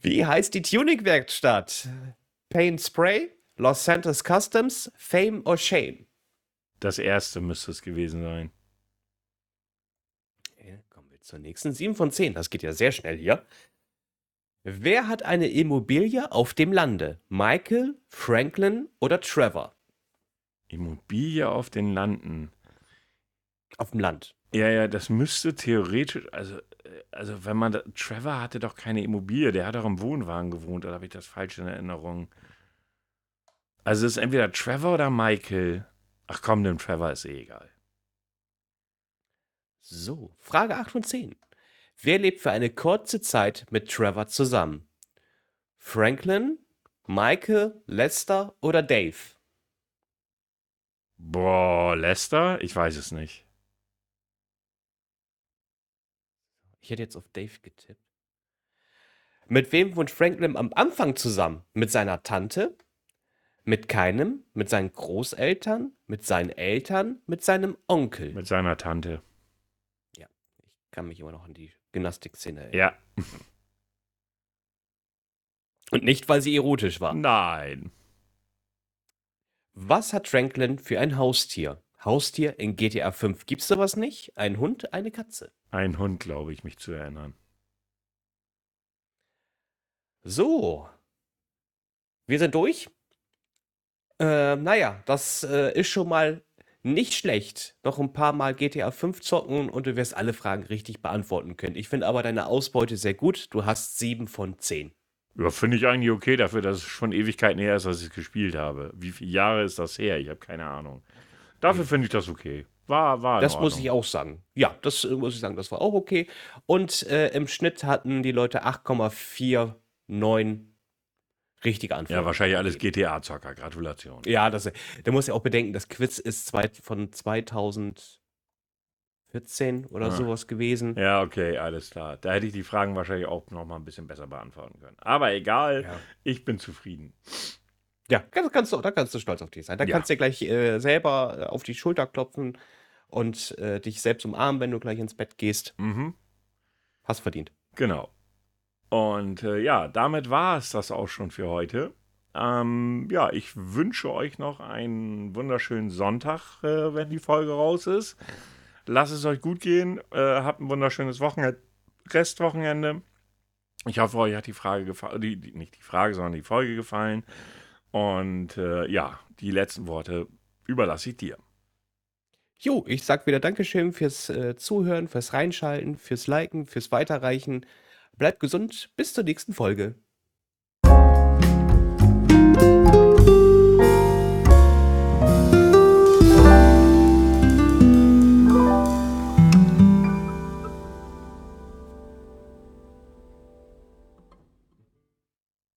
Wie heißt die Tuning-Werkstatt? Paint Spray, Los Santos Customs, Fame or Shame? Das erste müsste es gewesen sein. Zur nächsten. 7 von 10. Das geht ja sehr schnell hier. Wer hat eine Immobilie auf dem Lande? Michael, Franklin oder Trevor? Immobilie auf den Landen. Auf dem Land. Ja, ja, das müsste theoretisch, also, äh, also wenn man, da, Trevor hatte doch keine Immobilie, der hat doch im Wohnwagen gewohnt, oder habe ich das falsch in Erinnerung? Also es ist entweder Trevor oder Michael. Ach komm, dem Trevor ist eh egal. So, Frage 8 von 10. Wer lebt für eine kurze Zeit mit Trevor zusammen? Franklin, Michael, Lester oder Dave? Boah, Lester? Ich weiß es nicht. Ich hätte jetzt auf Dave getippt. Mit wem wohnt Franklin am Anfang zusammen? Mit seiner Tante? Mit keinem? Mit seinen Großeltern? Mit seinen Eltern? Mit seinem Onkel? Mit seiner Tante. Kann mich immer noch an die Gymnastikszene erinnern. Ja. *laughs* Und nicht, weil sie erotisch war. Nein. Was hat Franklin für ein Haustier? Haustier in GTA 5 gibt's sowas nicht? Ein Hund, eine Katze. Ein Hund, glaube ich, mich zu erinnern. So. Wir sind durch. Äh, naja, das äh, ist schon mal nicht schlecht. Noch ein paar Mal GTA 5 zocken und du wirst alle Fragen richtig beantworten können. Ich finde aber deine Ausbeute sehr gut. Du hast 7 von 10. Ja, finde ich eigentlich okay dafür, dass es schon Ewigkeiten her ist, dass ich es gespielt habe. Wie viele Jahre ist das her? Ich habe keine Ahnung. Dafür finde ich das okay. War, war in Das muss Ordnung. ich auch sagen. Ja, das äh, muss ich sagen, das war auch okay. Und äh, im Schnitt hatten die Leute 8,49 richtige Antworten. Ja, wahrscheinlich alles. GTA-Zocker. Gratulation. Ja, das, der muss ja auch bedenken, das Quiz ist zwei, von 2014 oder Ah. sowas gewesen. Ja, okay, alles klar. Da hätte ich die Fragen wahrscheinlich auch noch mal ein bisschen besser beantworten können. Aber egal, Ja. ich bin zufrieden. Ja, kannst, kannst du, da kannst du stolz auf dich sein. Da Ja. kannst du dir gleich äh, selber äh, auf die Schulter klopfen und äh, dich selbst umarmen, wenn du gleich ins Bett gehst. Mhm. Hast verdient. Genau. Und äh, ja, damit war es das auch schon für heute. Ähm, ja, ich wünsche euch noch einen wunderschönen Sonntag, äh, wenn die Folge raus ist. Lasst es euch gut gehen. Äh, habt ein wunderschönes Wochenende, Restwochenende. Ich hoffe, euch hat die Frage gefallen, die, die, nicht die Frage, sondern die Folge gefallen. Und äh, ja, die letzten Worte überlasse ich dir. Jo, ich sag wieder Dankeschön fürs äh, Zuhören, fürs Reinschalten, fürs Liken, fürs Weiterreichen. Bleibt gesund, bis zur nächsten Folge.